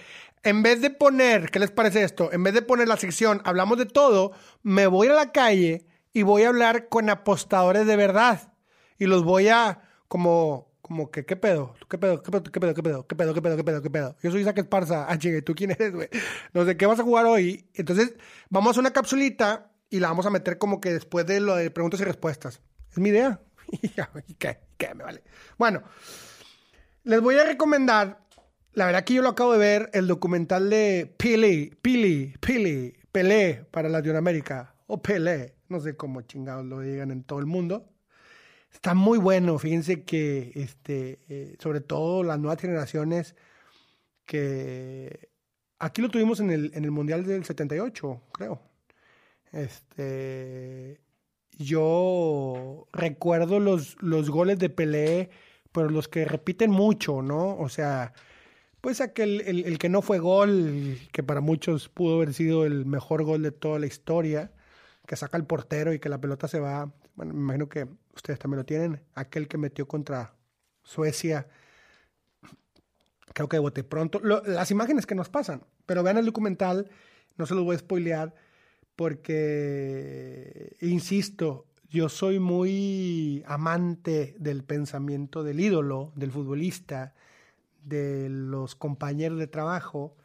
en vez de poner, ¿qué les parece esto? En vez de poner la sección hablamos de todo, me voy a la calle y voy a hablar con apostadores de verdad. Y los voy a como como que, ¿qué pedo? ¿Qué pedo? ¿Qué pedo? ¿Qué pedo? ¿Qué pedo? ¿Qué pedo? ¿Qué pedo? ¿Qué pedo? ¿Qué pedo? Yo soy Isaac Esparza. Ah, chingue, ¿tú quién eres, güey? No sé, ¿qué vas a jugar hoy? Entonces, vamos a una capsulita y la vamos a meter como que después de lo de preguntas y respuestas. Es mi idea. ¿Y qué? ¿Qué? Me vale. Bueno, les voy a recomendar, la verdad que yo lo acabo de ver, el documental de Pili, Pili, Pili, Pelé para Latinoamérica, o Pelé, no sé cómo chingados lo digan en todo el mundo. Está muy bueno, fíjense que este, eh, sobre todo las nuevas generaciones que aquí lo tuvimos en el, en el Mundial del 78, creo. Este, yo recuerdo los, los goles de Pelé, pero los que repiten mucho, ¿no? O sea, pues aquel, el, que no fue gol, que para muchos pudo haber sido el mejor gol de toda la historia, que saca el portero y que la pelota se va bueno, me imagino que ustedes también lo tienen, aquel que metió contra Suecia, creo que de pronto, las imágenes que nos pasan, pero vean el documental, no se los voy a spoilear, porque, insisto, yo soy muy amante del pensamiento del ídolo, del futbolista, de los compañeros de trabajo,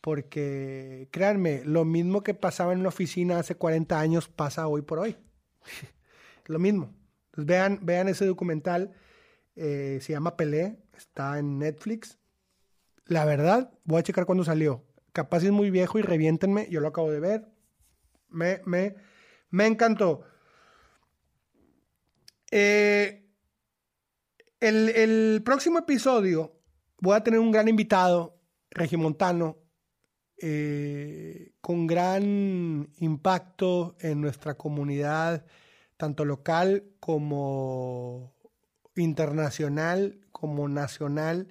porque créanme, lo mismo que pasaba en una oficina hace 40 años pasa hoy por hoy. lo mismo. Entonces vean, vean ese documental, eh, se llama Pelé, está en Netflix. La verdad, voy a checar cuándo salió. Capaz es muy viejo y reviéntenme, yo lo acabo de ver. Me, me, me encantó. Eh, el, el, próximo episodio voy a tener un gran invitado, regimontano, eh, con gran impacto en nuestra comunidad tanto local como internacional, como nacional.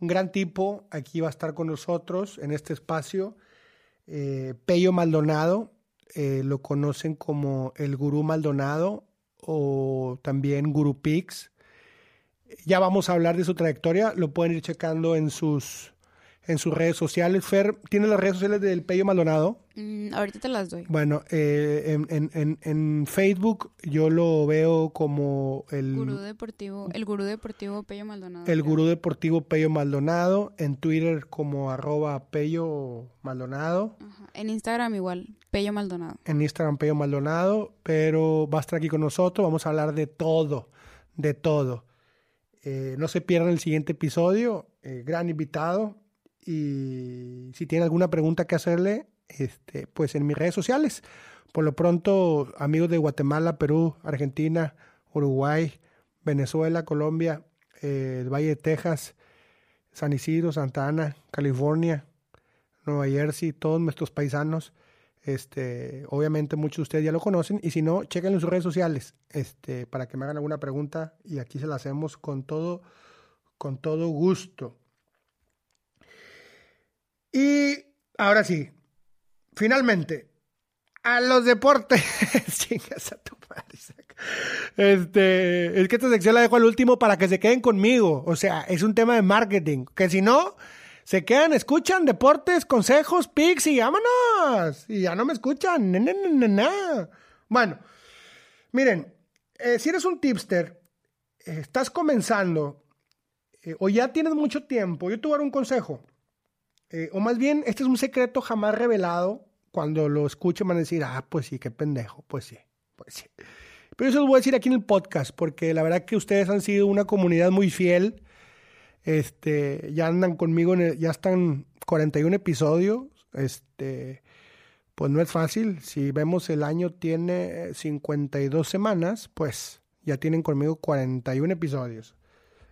Un gran tipo, aquí va a estar con nosotros en este espacio. Eh, Pello Maldonado, eh, lo conocen como el Gurú Maldonado o también Guru Pix. Ya vamos a hablar de su trayectoria, lo pueden ir checando en sus, en sus redes sociales. Fer, ¿tiene las redes sociales del Pello Maldonado?
Mm, ahorita te las doy.
Bueno, eh, en, en- en- en Facebook yo lo veo como el
Gurú deportivo, el gurú deportivo Pello Maldonado.
el
creo.
gurú deportivo Pello Maldonado. En Twitter como arroba Pello Maldonado.
Ajá. En Instagram igual, Pello Maldonado.
En Instagram Pello Maldonado. Pero va a estar aquí con nosotros. Vamos a hablar de todo. De todo. Eh, no se pierdan el siguiente episodio. eh, gran invitado. Y si tienen alguna pregunta que hacerle, este, pues en mis redes sociales. Por lo pronto, amigos de Guatemala, Perú, Argentina, Uruguay, Venezuela, Colombia, eh, el Valle de Texas, San Isidro, Santa Ana, California, Nueva Jersey, todos nuestros paisanos. Este, obviamente muchos de ustedes ya lo conocen y si no, chequen en sus redes sociales, este, para que me hagan alguna pregunta y aquí se la hacemos con todo, con todo gusto. Y ahora sí, finalmente, a los deportes. Este, es que esta sección la dejo al último para que se queden conmigo. O sea, es un tema de marketing. Que si no, se quedan, escuchan deportes, consejos, pics y vámonos. Y ya no me escuchan. Na, na, na. Bueno, miren, eh, si eres un tipster, eh, estás comenzando eh, o ya tienes mucho tiempo, yo te voy a dar un consejo. Eh, o más bien, este es un secreto jamás revelado. Cuando lo escuchen van a decir, ah, pues sí, qué pendejo. Pues sí, pues sí. Pero eso lo voy a decir aquí en el podcast, porque la verdad que ustedes han sido una comunidad muy fiel. Este, ya andan conmigo, en el- ya están 41 episodios. Este, pues no es fácil. Si vemos el año tiene 52 semanas, pues ya tienen conmigo 41 episodios.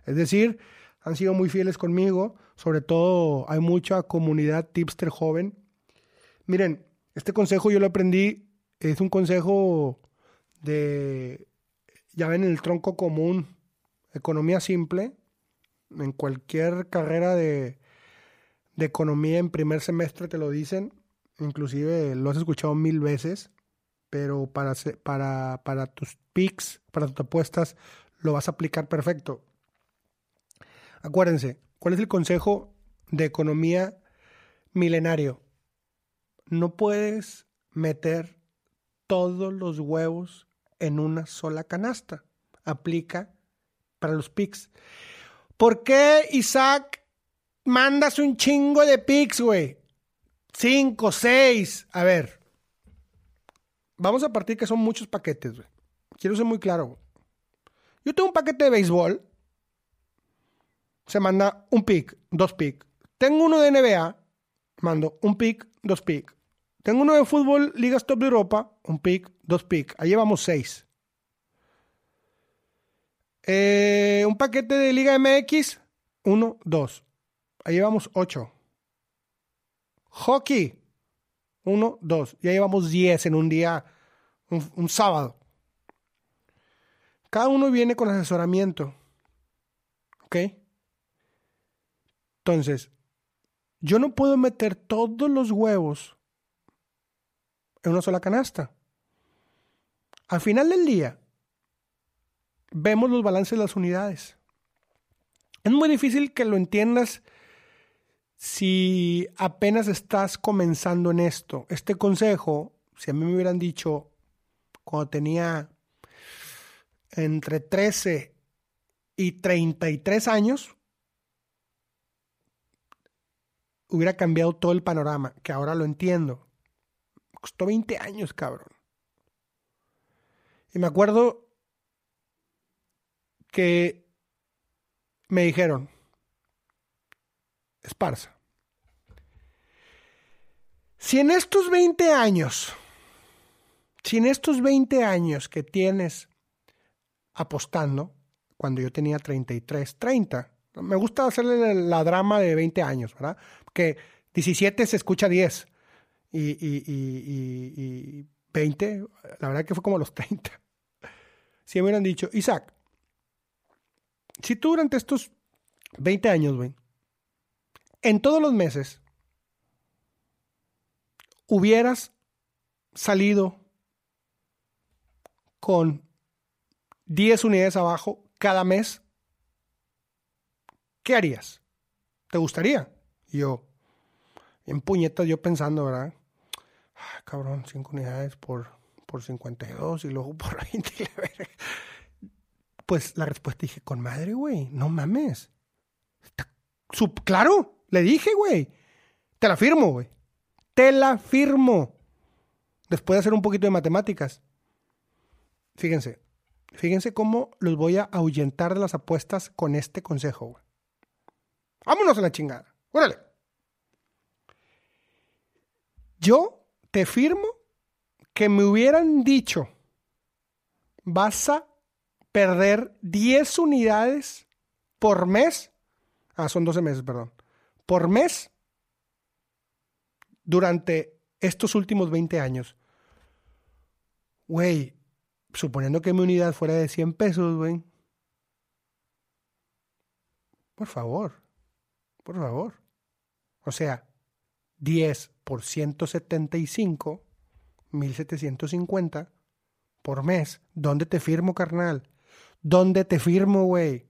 Es decir, han sido muy fieles conmigo. Sobre todo hay mucha comunidad tipster joven. Miren, este consejo yo lo aprendí. Es un consejo de, ya ven, el tronco común, economía simple. En cualquier carrera de, de economía en primer semestre te lo dicen. Inclusive lo has escuchado mil veces. Pero para, para, para tus picks, para tus apuestas, lo vas a aplicar perfecto. Acuérdense, ¿cuál es el consejo de economía milenario? No puedes meter todos los huevos en una sola canasta. Aplica para los picks. ¿Por qué, Isaac, mandas un chingo de picks, güey? Cinco, seis. A ver. Vamos a partir que son muchos paquetes, güey. Quiero ser muy claro. Yo tengo un paquete de béisbol. Se manda un pick, dos pick. Tengo uno de NBA. Mando un pick, dos pick. Tengo uno de fútbol, Ligas Top de Europa. Un pick, dos pick. Ahí llevamos seis. Eh, un paquete de Liga MX. Uno, dos. Ahí llevamos ocho. Hockey. Uno, dos. Ya llevamos diez en un día, un, un sábado. Cada uno viene con asesoramiento. ¿Ok? Entonces, yo no puedo meter todos los huevos en una sola canasta. Al final del día, vemos los balances de las unidades. Es muy difícil que lo entiendas si apenas estás comenzando en esto. Este consejo, si a mí me hubieran dicho cuando tenía entre 13 y 33 años, hubiera cambiado todo el panorama, que ahora lo entiendo. Costó 20 años, cabrón. Y me acuerdo que me dijeron, Esparza, si en estos 20 años, si en estos 20 años que tienes apostando, cuando yo tenía 33, 30, me gusta hacerle la, drama de 20 años, ¿verdad? Que 17 se escucha 10 y, y, y, y, y 20, la verdad que fue como los 30. Si me hubieran dicho, Isaac, si tú durante estos 20 años, güey, en todos los meses, hubieras salido con 10 unidades abajo cada mes, ¿qué harías? ¿Te gustaría? Yo, En puñetas yo pensando, ¿verdad? Ah, cabrón, 5 unidades por, por 52 y luego por 20. Pues la respuesta dije, con madre, güey, no mames. sub, claro, le dije, güey. Te la firmo, güey. Te la firmo. Después de hacer un poquito de matemáticas. Fíjense, fíjense cómo los voy a ahuyentar de las apuestas con este consejo, güey. Vámonos a la chingada. Órale. Yo te firmo que me hubieran dicho, vas a perder 10 unidades por mes. Ah, son 12 meses, perdón. Por mes durante estos últimos 20 años. Güey, suponiendo que mi unidad fuera de 100 pesos, güey. Por favor, por favor. O sea, 10 por 175, 1750 por mes. ¿Dónde te firmo, carnal? ¿Dónde te firmo, güey?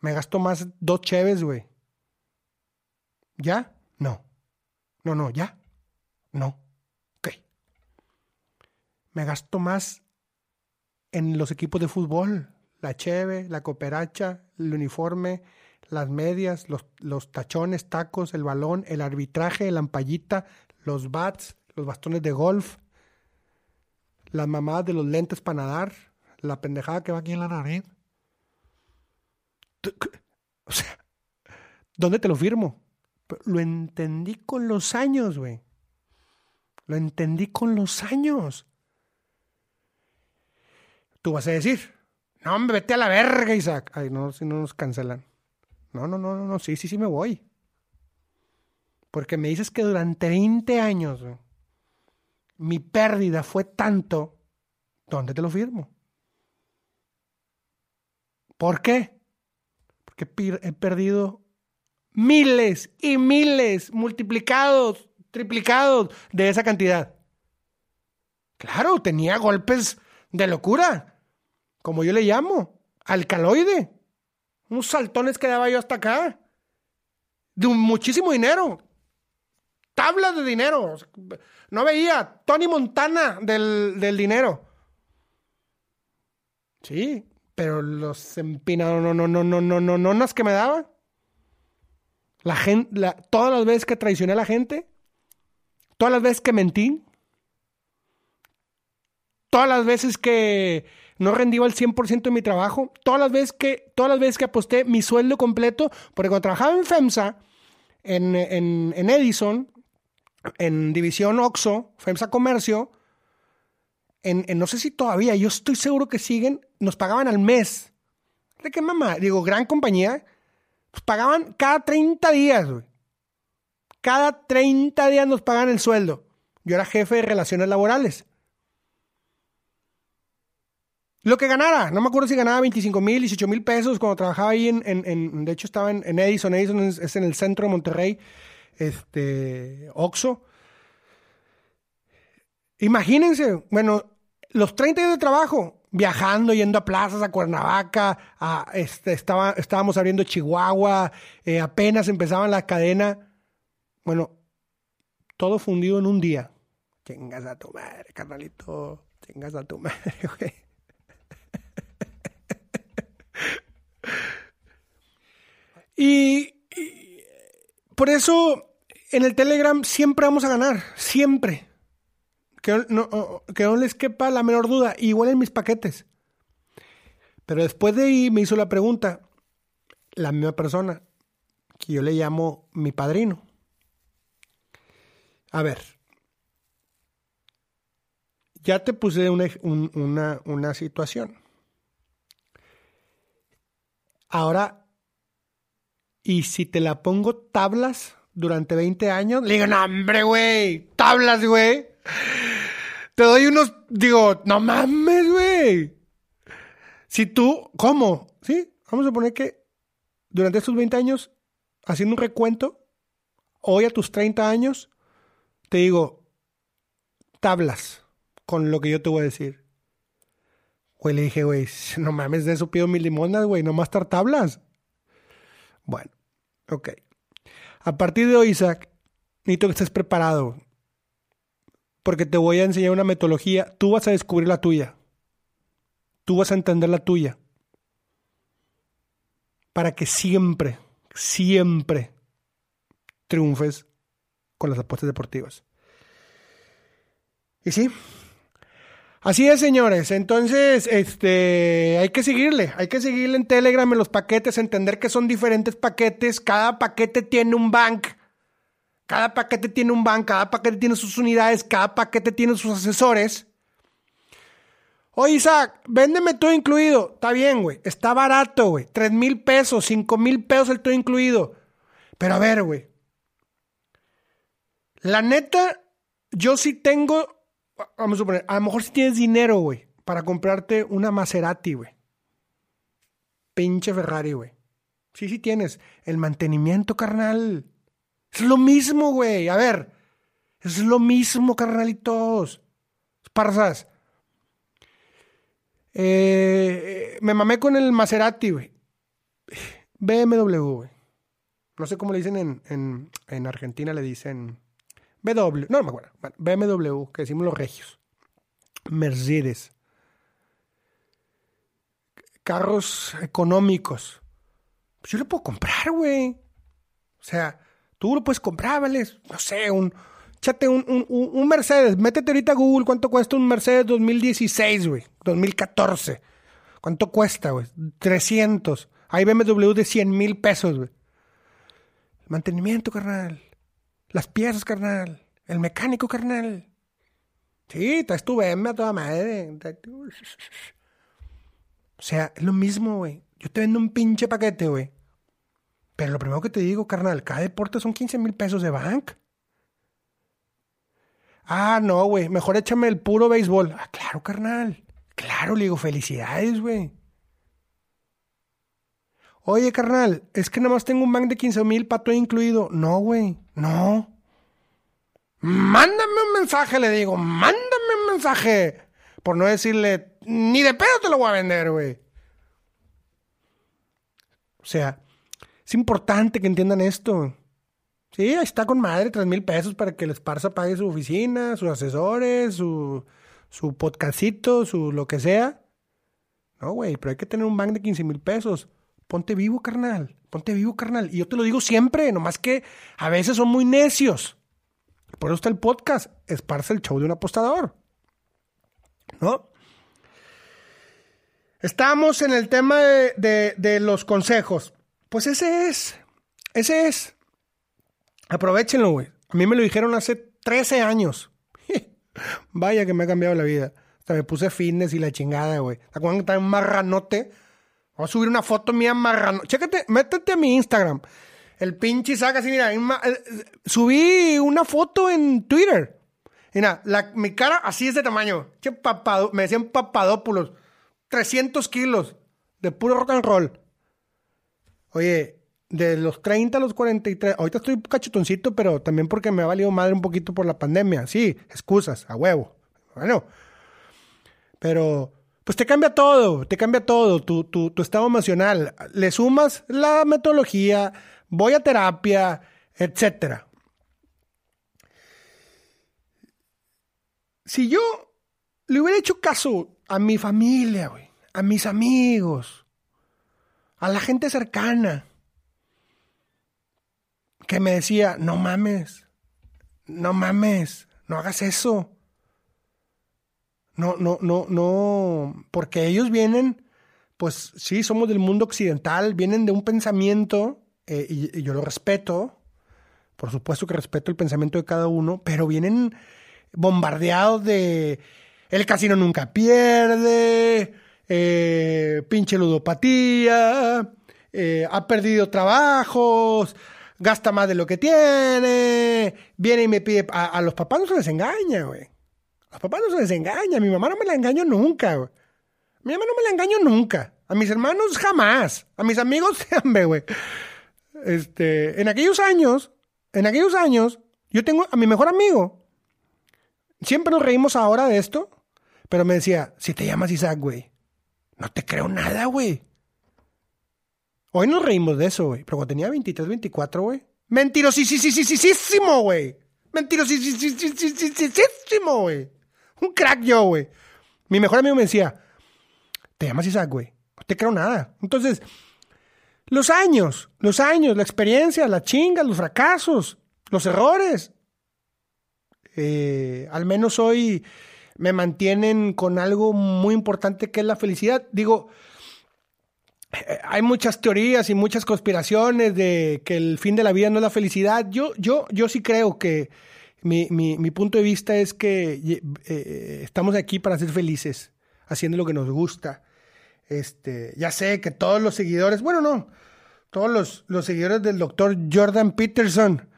Me gasto más dos cheves, güey. ¿Ya? No. No, no, ¿ya? No. Ok. Me gasto más en los equipos de fútbol. La cheve, la cooperacha, el uniforme, las medias, los, tachones, tacos, el balón, el arbitraje, la ampallita, los bats, los bastones de golf, la mamá de los lentes para nadar, la pendejada que va aquí en la nariz. O sea, ¿dónde te lo firmo? Lo entendí con los años, güey. Lo entendí con los años. Tú vas a decir, no, hombre, vete a la verga, Isaac. Ay, no, si no nos cancelan. No, no, no, no, no, sí, sí, sí me voy. Porque me dices que durante 20 años mi pérdida fue tanto, ¿dónde te lo firmo? ¿Por qué? Porque he perdido miles y miles, multiplicados, triplicados de esa cantidad. Claro, tenía golpes de locura, como yo le llamo, alcaloide. Unos saltones que daba yo hasta acá. De un muchísimo dinero. Tablas de dinero. No veía. Tony Montana del, del dinero. Sí, pero los empinados, no, no, no, no, no, no, no, las que me daba. La gente, la, todas las veces que traicioné a la gente, todas las veces que mentí, todas las veces que no rendí al 100% de mi trabajo, todas las veces que, todas las veces que aposté mi sueldo completo, porque cuando trabajaba en FEMSA, en, en, en Edison, en División OXO, FEMSA Comercio, no sé si todavía, yo estoy seguro que siguen, nos pagaban al mes. ¿De qué mamá? Digo, gran compañía, nos pagaban cada 30 días, güey. Cada 30 días nos pagaban el sueldo. Yo era jefe de relaciones laborales. Lo que ganara, no me acuerdo si ganaba 25 mil, 18 mil pesos cuando trabajaba ahí en, en, de hecho estaba en, Edison, Edison es, en el centro de Monterrey, este, Oxo. Imagínense, bueno, los 30 días de trabajo, viajando, yendo a plazas, a Cuernavaca, este, estaba, estábamos abriendo Chihuahua, eh, apenas empezaban la cadena. Bueno, todo fundido en un día. Chingas a tu madre, carnalito. Chingas a tu madre, güey. Y, por eso en el Telegram siempre vamos a ganar, siempre. Que no, que no les quepa la menor duda, igual en mis paquetes. Pero después de ahí me hizo la pregunta, la misma persona, que yo le llamo mi padrino. A ver, ya te puse una, una, una situación. Ahora y si te la pongo tablas durante 20 años, le digo, no, hombre, güey, tablas, güey. Te doy unos, digo, no mames, güey. Si tú, ¿cómo? ¿Sí? Vamos a poner que durante estos 20 años, haciendo un recuento, hoy a tus 30 años, te digo, tablas con lo que yo te voy a decir. Güey, le dije, güey, no mames, de eso pido mil limonas, güey, no más tablas. Bueno, ok. A partir de hoy, Isaac, necesito que estés preparado. Porque te voy a enseñar una metodología. Tú vas a descubrir la tuya. Tú vas a entender la tuya. Para que siempre, siempre triunfes con las apuestas deportivas. Y sí, Así es, señores. Entonces, este, hay que seguirle, hay que seguirle en Telegram en los paquetes, entender que son diferentes paquetes. Cada paquete tiene un bank. Cada paquete tiene un bank, cada paquete tiene sus unidades, cada paquete tiene sus asesores. Oye, Isaac, véndeme todo incluido. Está bien, güey. Está barato, güey. Tres mil pesos, cinco mil pesos el todo incluido. Pero a ver, güey. La neta, yo sí tengo vamos a suponer, a lo mejor si tienes dinero, güey, para comprarte una Maserati, güey. Pinche Ferrari, güey. Sí, sí tienes. El mantenimiento, carnal. Es lo mismo, güey. A ver. Es lo mismo, carnalitos. Esparzas. Eh, me mamé con el Maserati, güey. BMW, güey. No sé cómo le dicen en, en, en Argentina, le dicen BW, no, me acuerdo. BMW, que decimos los regios. Mercedes. Carros económicos. Pues yo lo puedo comprar, güey. O sea, tú lo puedes comprar, ¿vale? No sé, un. Chate un, un, un, Mercedes. Métete ahorita a Google cuánto cuesta un Mercedes 2016, güey. 2014. ¿Cuánto cuesta, güey? 300. Hay BMW de 100 mil pesos, güey. Mantenimiento, carnal. Las piezas, carnal. El mecánico, carnal. Sí, traes tu BM a toda madre. O sea, es lo mismo, güey. Yo te vendo un pinche paquete, güey. Pero lo primero que te digo, carnal, cada deporte son 15 mil pesos de bank. Ah, no, güey. Mejor échame el puro béisbol. Ah, claro, carnal. Claro, le digo, felicidades, güey. Oye, carnal, es que nada más tengo un bank de 15 mil para todo incluido. No, güey, no. Mándame un mensaje, le digo, mándame un mensaje. Por no decirle, ni de pedo te lo voy a vender, güey. O sea, es importante que entiendan esto. Sí, ahí está con madre, tres mil pesos para que el Esparza pague su oficina, sus asesores, su, podcastito, su lo que sea. No, güey, pero hay que tener un bank de 15 mil pesos. Ponte vivo, carnal. Ponte vivo, carnal. Y yo te lo digo siempre, nomás que a veces son muy necios. Por eso está el podcast, Esparce el show de un apostador. ¿No? Estamos en el tema de, los consejos. Pues ese es. Ese es. Aprovechenlo, güey. A mí me lo dijeron hace 13 años. Vaya que me ha cambiado la vida. Hasta me puse fitness y la chingada, güey. ¿Te acuerdas que estaba un marranote? Voy a subir una foto mía marrano. Chécate, métete a mi Instagram. El pinche saca así, mira. Eh, subí una foto en Twitter. Mira, la, mi cara así es de tamaño. Che, papado, me decían papadópulos. 300 kilos de puro rock and roll. Oye, de los 30 a los 43. Ahorita estoy cachetoncito, pero también porque me ha valido madre un poquito por la pandemia. Sí, excusas, a huevo. Bueno. Pero pues te cambia todo, te cambia todo, tu, tu, tu estado emocional. Le sumas la metodología, voy a terapia, etc. Si yo le hubiera hecho caso a mi familia, a mis amigos, a la gente cercana, que me decía, no mames, no mames, no hagas eso. No, no, no, no, porque ellos vienen, pues sí, somos del mundo occidental, vienen de un pensamiento, eh, y, yo lo respeto, por supuesto que respeto el pensamiento de cada uno, pero vienen bombardeados de el casino nunca pierde, eh, pinche ludopatía, eh, ha perdido trabajos, gasta más de lo que tiene, viene y me pide, a, los papás no se les engaña, güey. A papá no se les engaña. A mi mamá no me la engaño nunca, güey. Mi mamá no me la engaño nunca. A mis hermanos jamás. A mis amigos siempre, güey. Este, en aquellos años, en aquellos años, yo tengo a mi mejor amigo. Siempre nos reímos ahora de esto, pero me decía, si te llamas Isaac, güey, no te creo nada, güey. Hoy nos reímos de eso, güey. Pero cuando tenía 23, 24, güey, Mentirosísimo, güey. Mentirosísimo, güey. Un crack yo, güey. Mi mejor amigo me decía, te llamas Isaac, güey. No te creo nada. Entonces, los años, los años, la experiencia, la chinga, los fracasos, los errores. Eh, al menos hoy me mantienen con algo muy importante que es la felicidad. Digo, eh, hay muchas teorías y muchas conspiraciones de que el fin de la vida no es la felicidad. Yo, yo, yo sí creo que mi, mi, punto de vista es que eh, estamos aquí para ser felices, haciendo lo que nos gusta. Este, ya sé que todos los seguidores, bueno, no, todos los, los seguidores del doctor Jordan Peterson,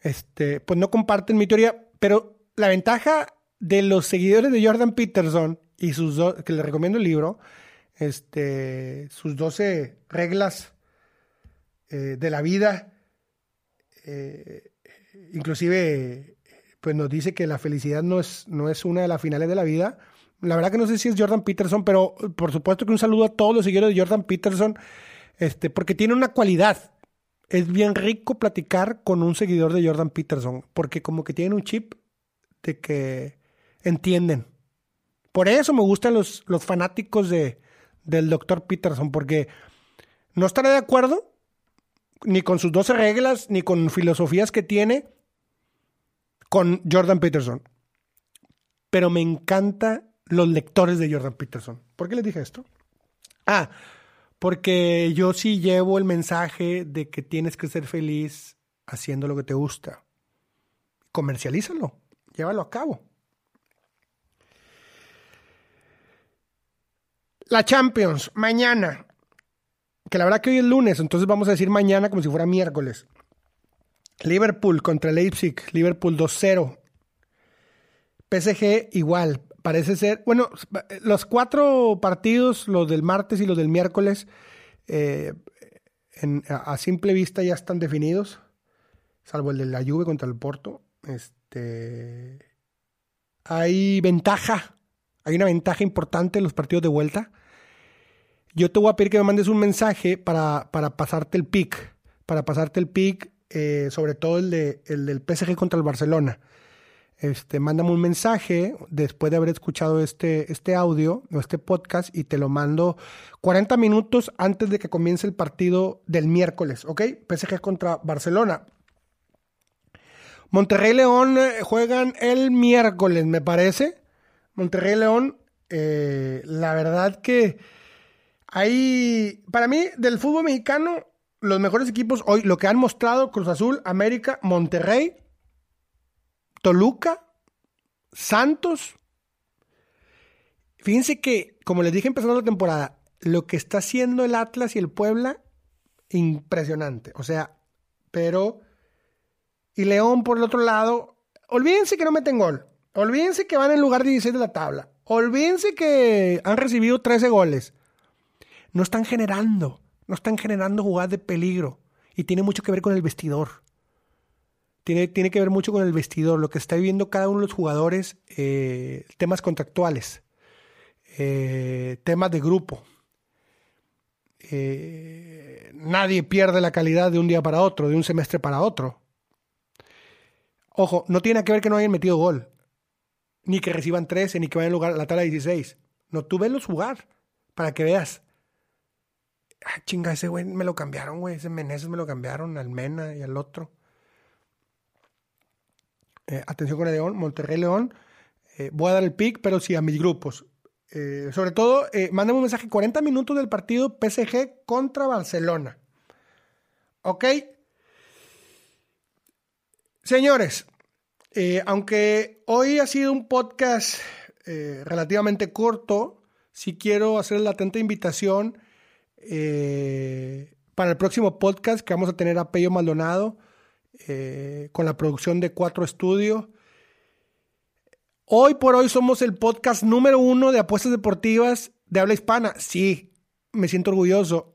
este, pues no comparten mi teoría, pero la ventaja de los seguidores de Jordan Peterson y sus que les recomiendo el libro, este, sus 12 reglas eh, de la vida, eh, inclusive pues nos dice que la felicidad no es, no es una de las finales de la vida. La verdad que no sé si es Jordan Peterson, pero por supuesto que un saludo a todos los seguidores de Jordan Peterson, este, porque tiene una cualidad. Es bien rico platicar con un seguidor de Jordan Peterson, porque como que tienen un chip de que entienden. Por eso me gustan los, los fanáticos de, del doctor Peterson, porque no estaré de acuerdo ni con sus 12 reglas, ni con filosofías que tiene con Jordan Peterson. Pero me encanta los lectores de Jordan Peterson. ¿Por qué les dije esto? Ah, porque yo sí llevo el mensaje de que tienes que ser feliz haciendo lo que te gusta. Comercialízalo, llévalo a cabo. La Champions, mañana. Que la verdad que hoy es lunes, entonces vamos a decir mañana como si fuera miércoles. Liverpool contra Leipzig, Liverpool 2-0. PSG igual, parece ser. Bueno, los cuatro partidos, los del martes y los del miércoles, eh, a simple vista ya están definidos, salvo el de la Juve contra el Porto. Este, hay ventaja, hay una ventaja importante en los partidos de vuelta. Yo te voy a pedir que me mandes un mensaje para, para pasarte el pick, para pasarte el pick, eh, sobre todo el, de, el del PSG contra el Barcelona. Este, mándame un mensaje después de haber escuchado este, este audio o este podcast y te lo mando 40 minutos antes de que comience el partido del miércoles, ¿ok? PSG contra Barcelona. Monterrey León eh, juegan el miércoles, me parece. Monterrey León, eh, la verdad que hay, para mí, del fútbol mexicano, los mejores equipos hoy, lo que han mostrado Cruz Azul, América, Monterrey, Toluca, Santos. Fíjense que, como les dije empezando la temporada, lo que está haciendo el Atlas y el Puebla, impresionante. O sea, pero... Y León por el otro lado, olvídense que no meten gol. Olvídense que van en lugar 16 de la tabla. Olvídense que han recibido 13 goles. No están generando. No están generando jugadas de peligro. Y tiene mucho que ver con el vestidor. Tiene, que ver mucho con el vestidor, lo que está viviendo cada uno de los jugadores, eh, temas contractuales, eh, temas de grupo. Eh, nadie pierde la calidad de un día para otro, de un semestre para otro. Ojo, no tiene que ver que no hayan metido gol, ni que reciban 13, ni que vayan lugar a la tabla 16. No, tú los jugar para que veas. Ah, chinga, ese güey me lo cambiaron, güey. Ese Meneses me lo cambiaron, al Mena y al otro. Eh, atención con el León, Monterrey León. Eh, voy a dar el pick, pero sí a mis grupos. Eh, sobre todo, mándame un mensaje 40 minutos del partido PSG contra Barcelona. ¿Ok? Señores, aunque hoy ha sido un podcast relativamente corto, sí quiero hacer la atenta invitación para el próximo podcast que vamos a tener a Pello Maldonado eh, con la producción de Cuatro Estudios. Hoy por hoy somos el podcast número uno de apuestas deportivas de habla hispana. Sí, me siento orgulloso.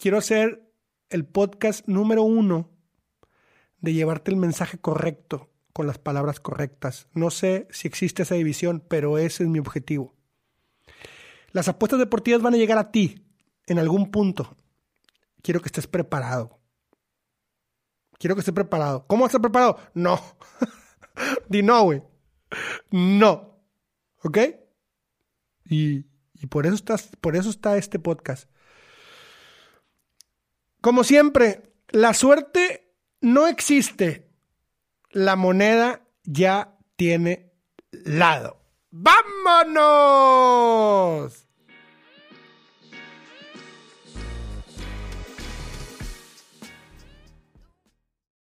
Quiero ser el podcast número uno de llevarte el mensaje correcto con las palabras correctas. No sé si existe esa división, pero ese es mi objetivo. Las apuestas deportivas van a llegar a ti en algún punto. Quiero que estés preparado. Quiero que estés preparado. ¿Cómo estás preparado? No. Di no. No. ¿Ok? Y, y por, eso estás, por eso está este podcast. Como siempre, la suerte no existe la moneda ya tiene lado. ¡Vámonos!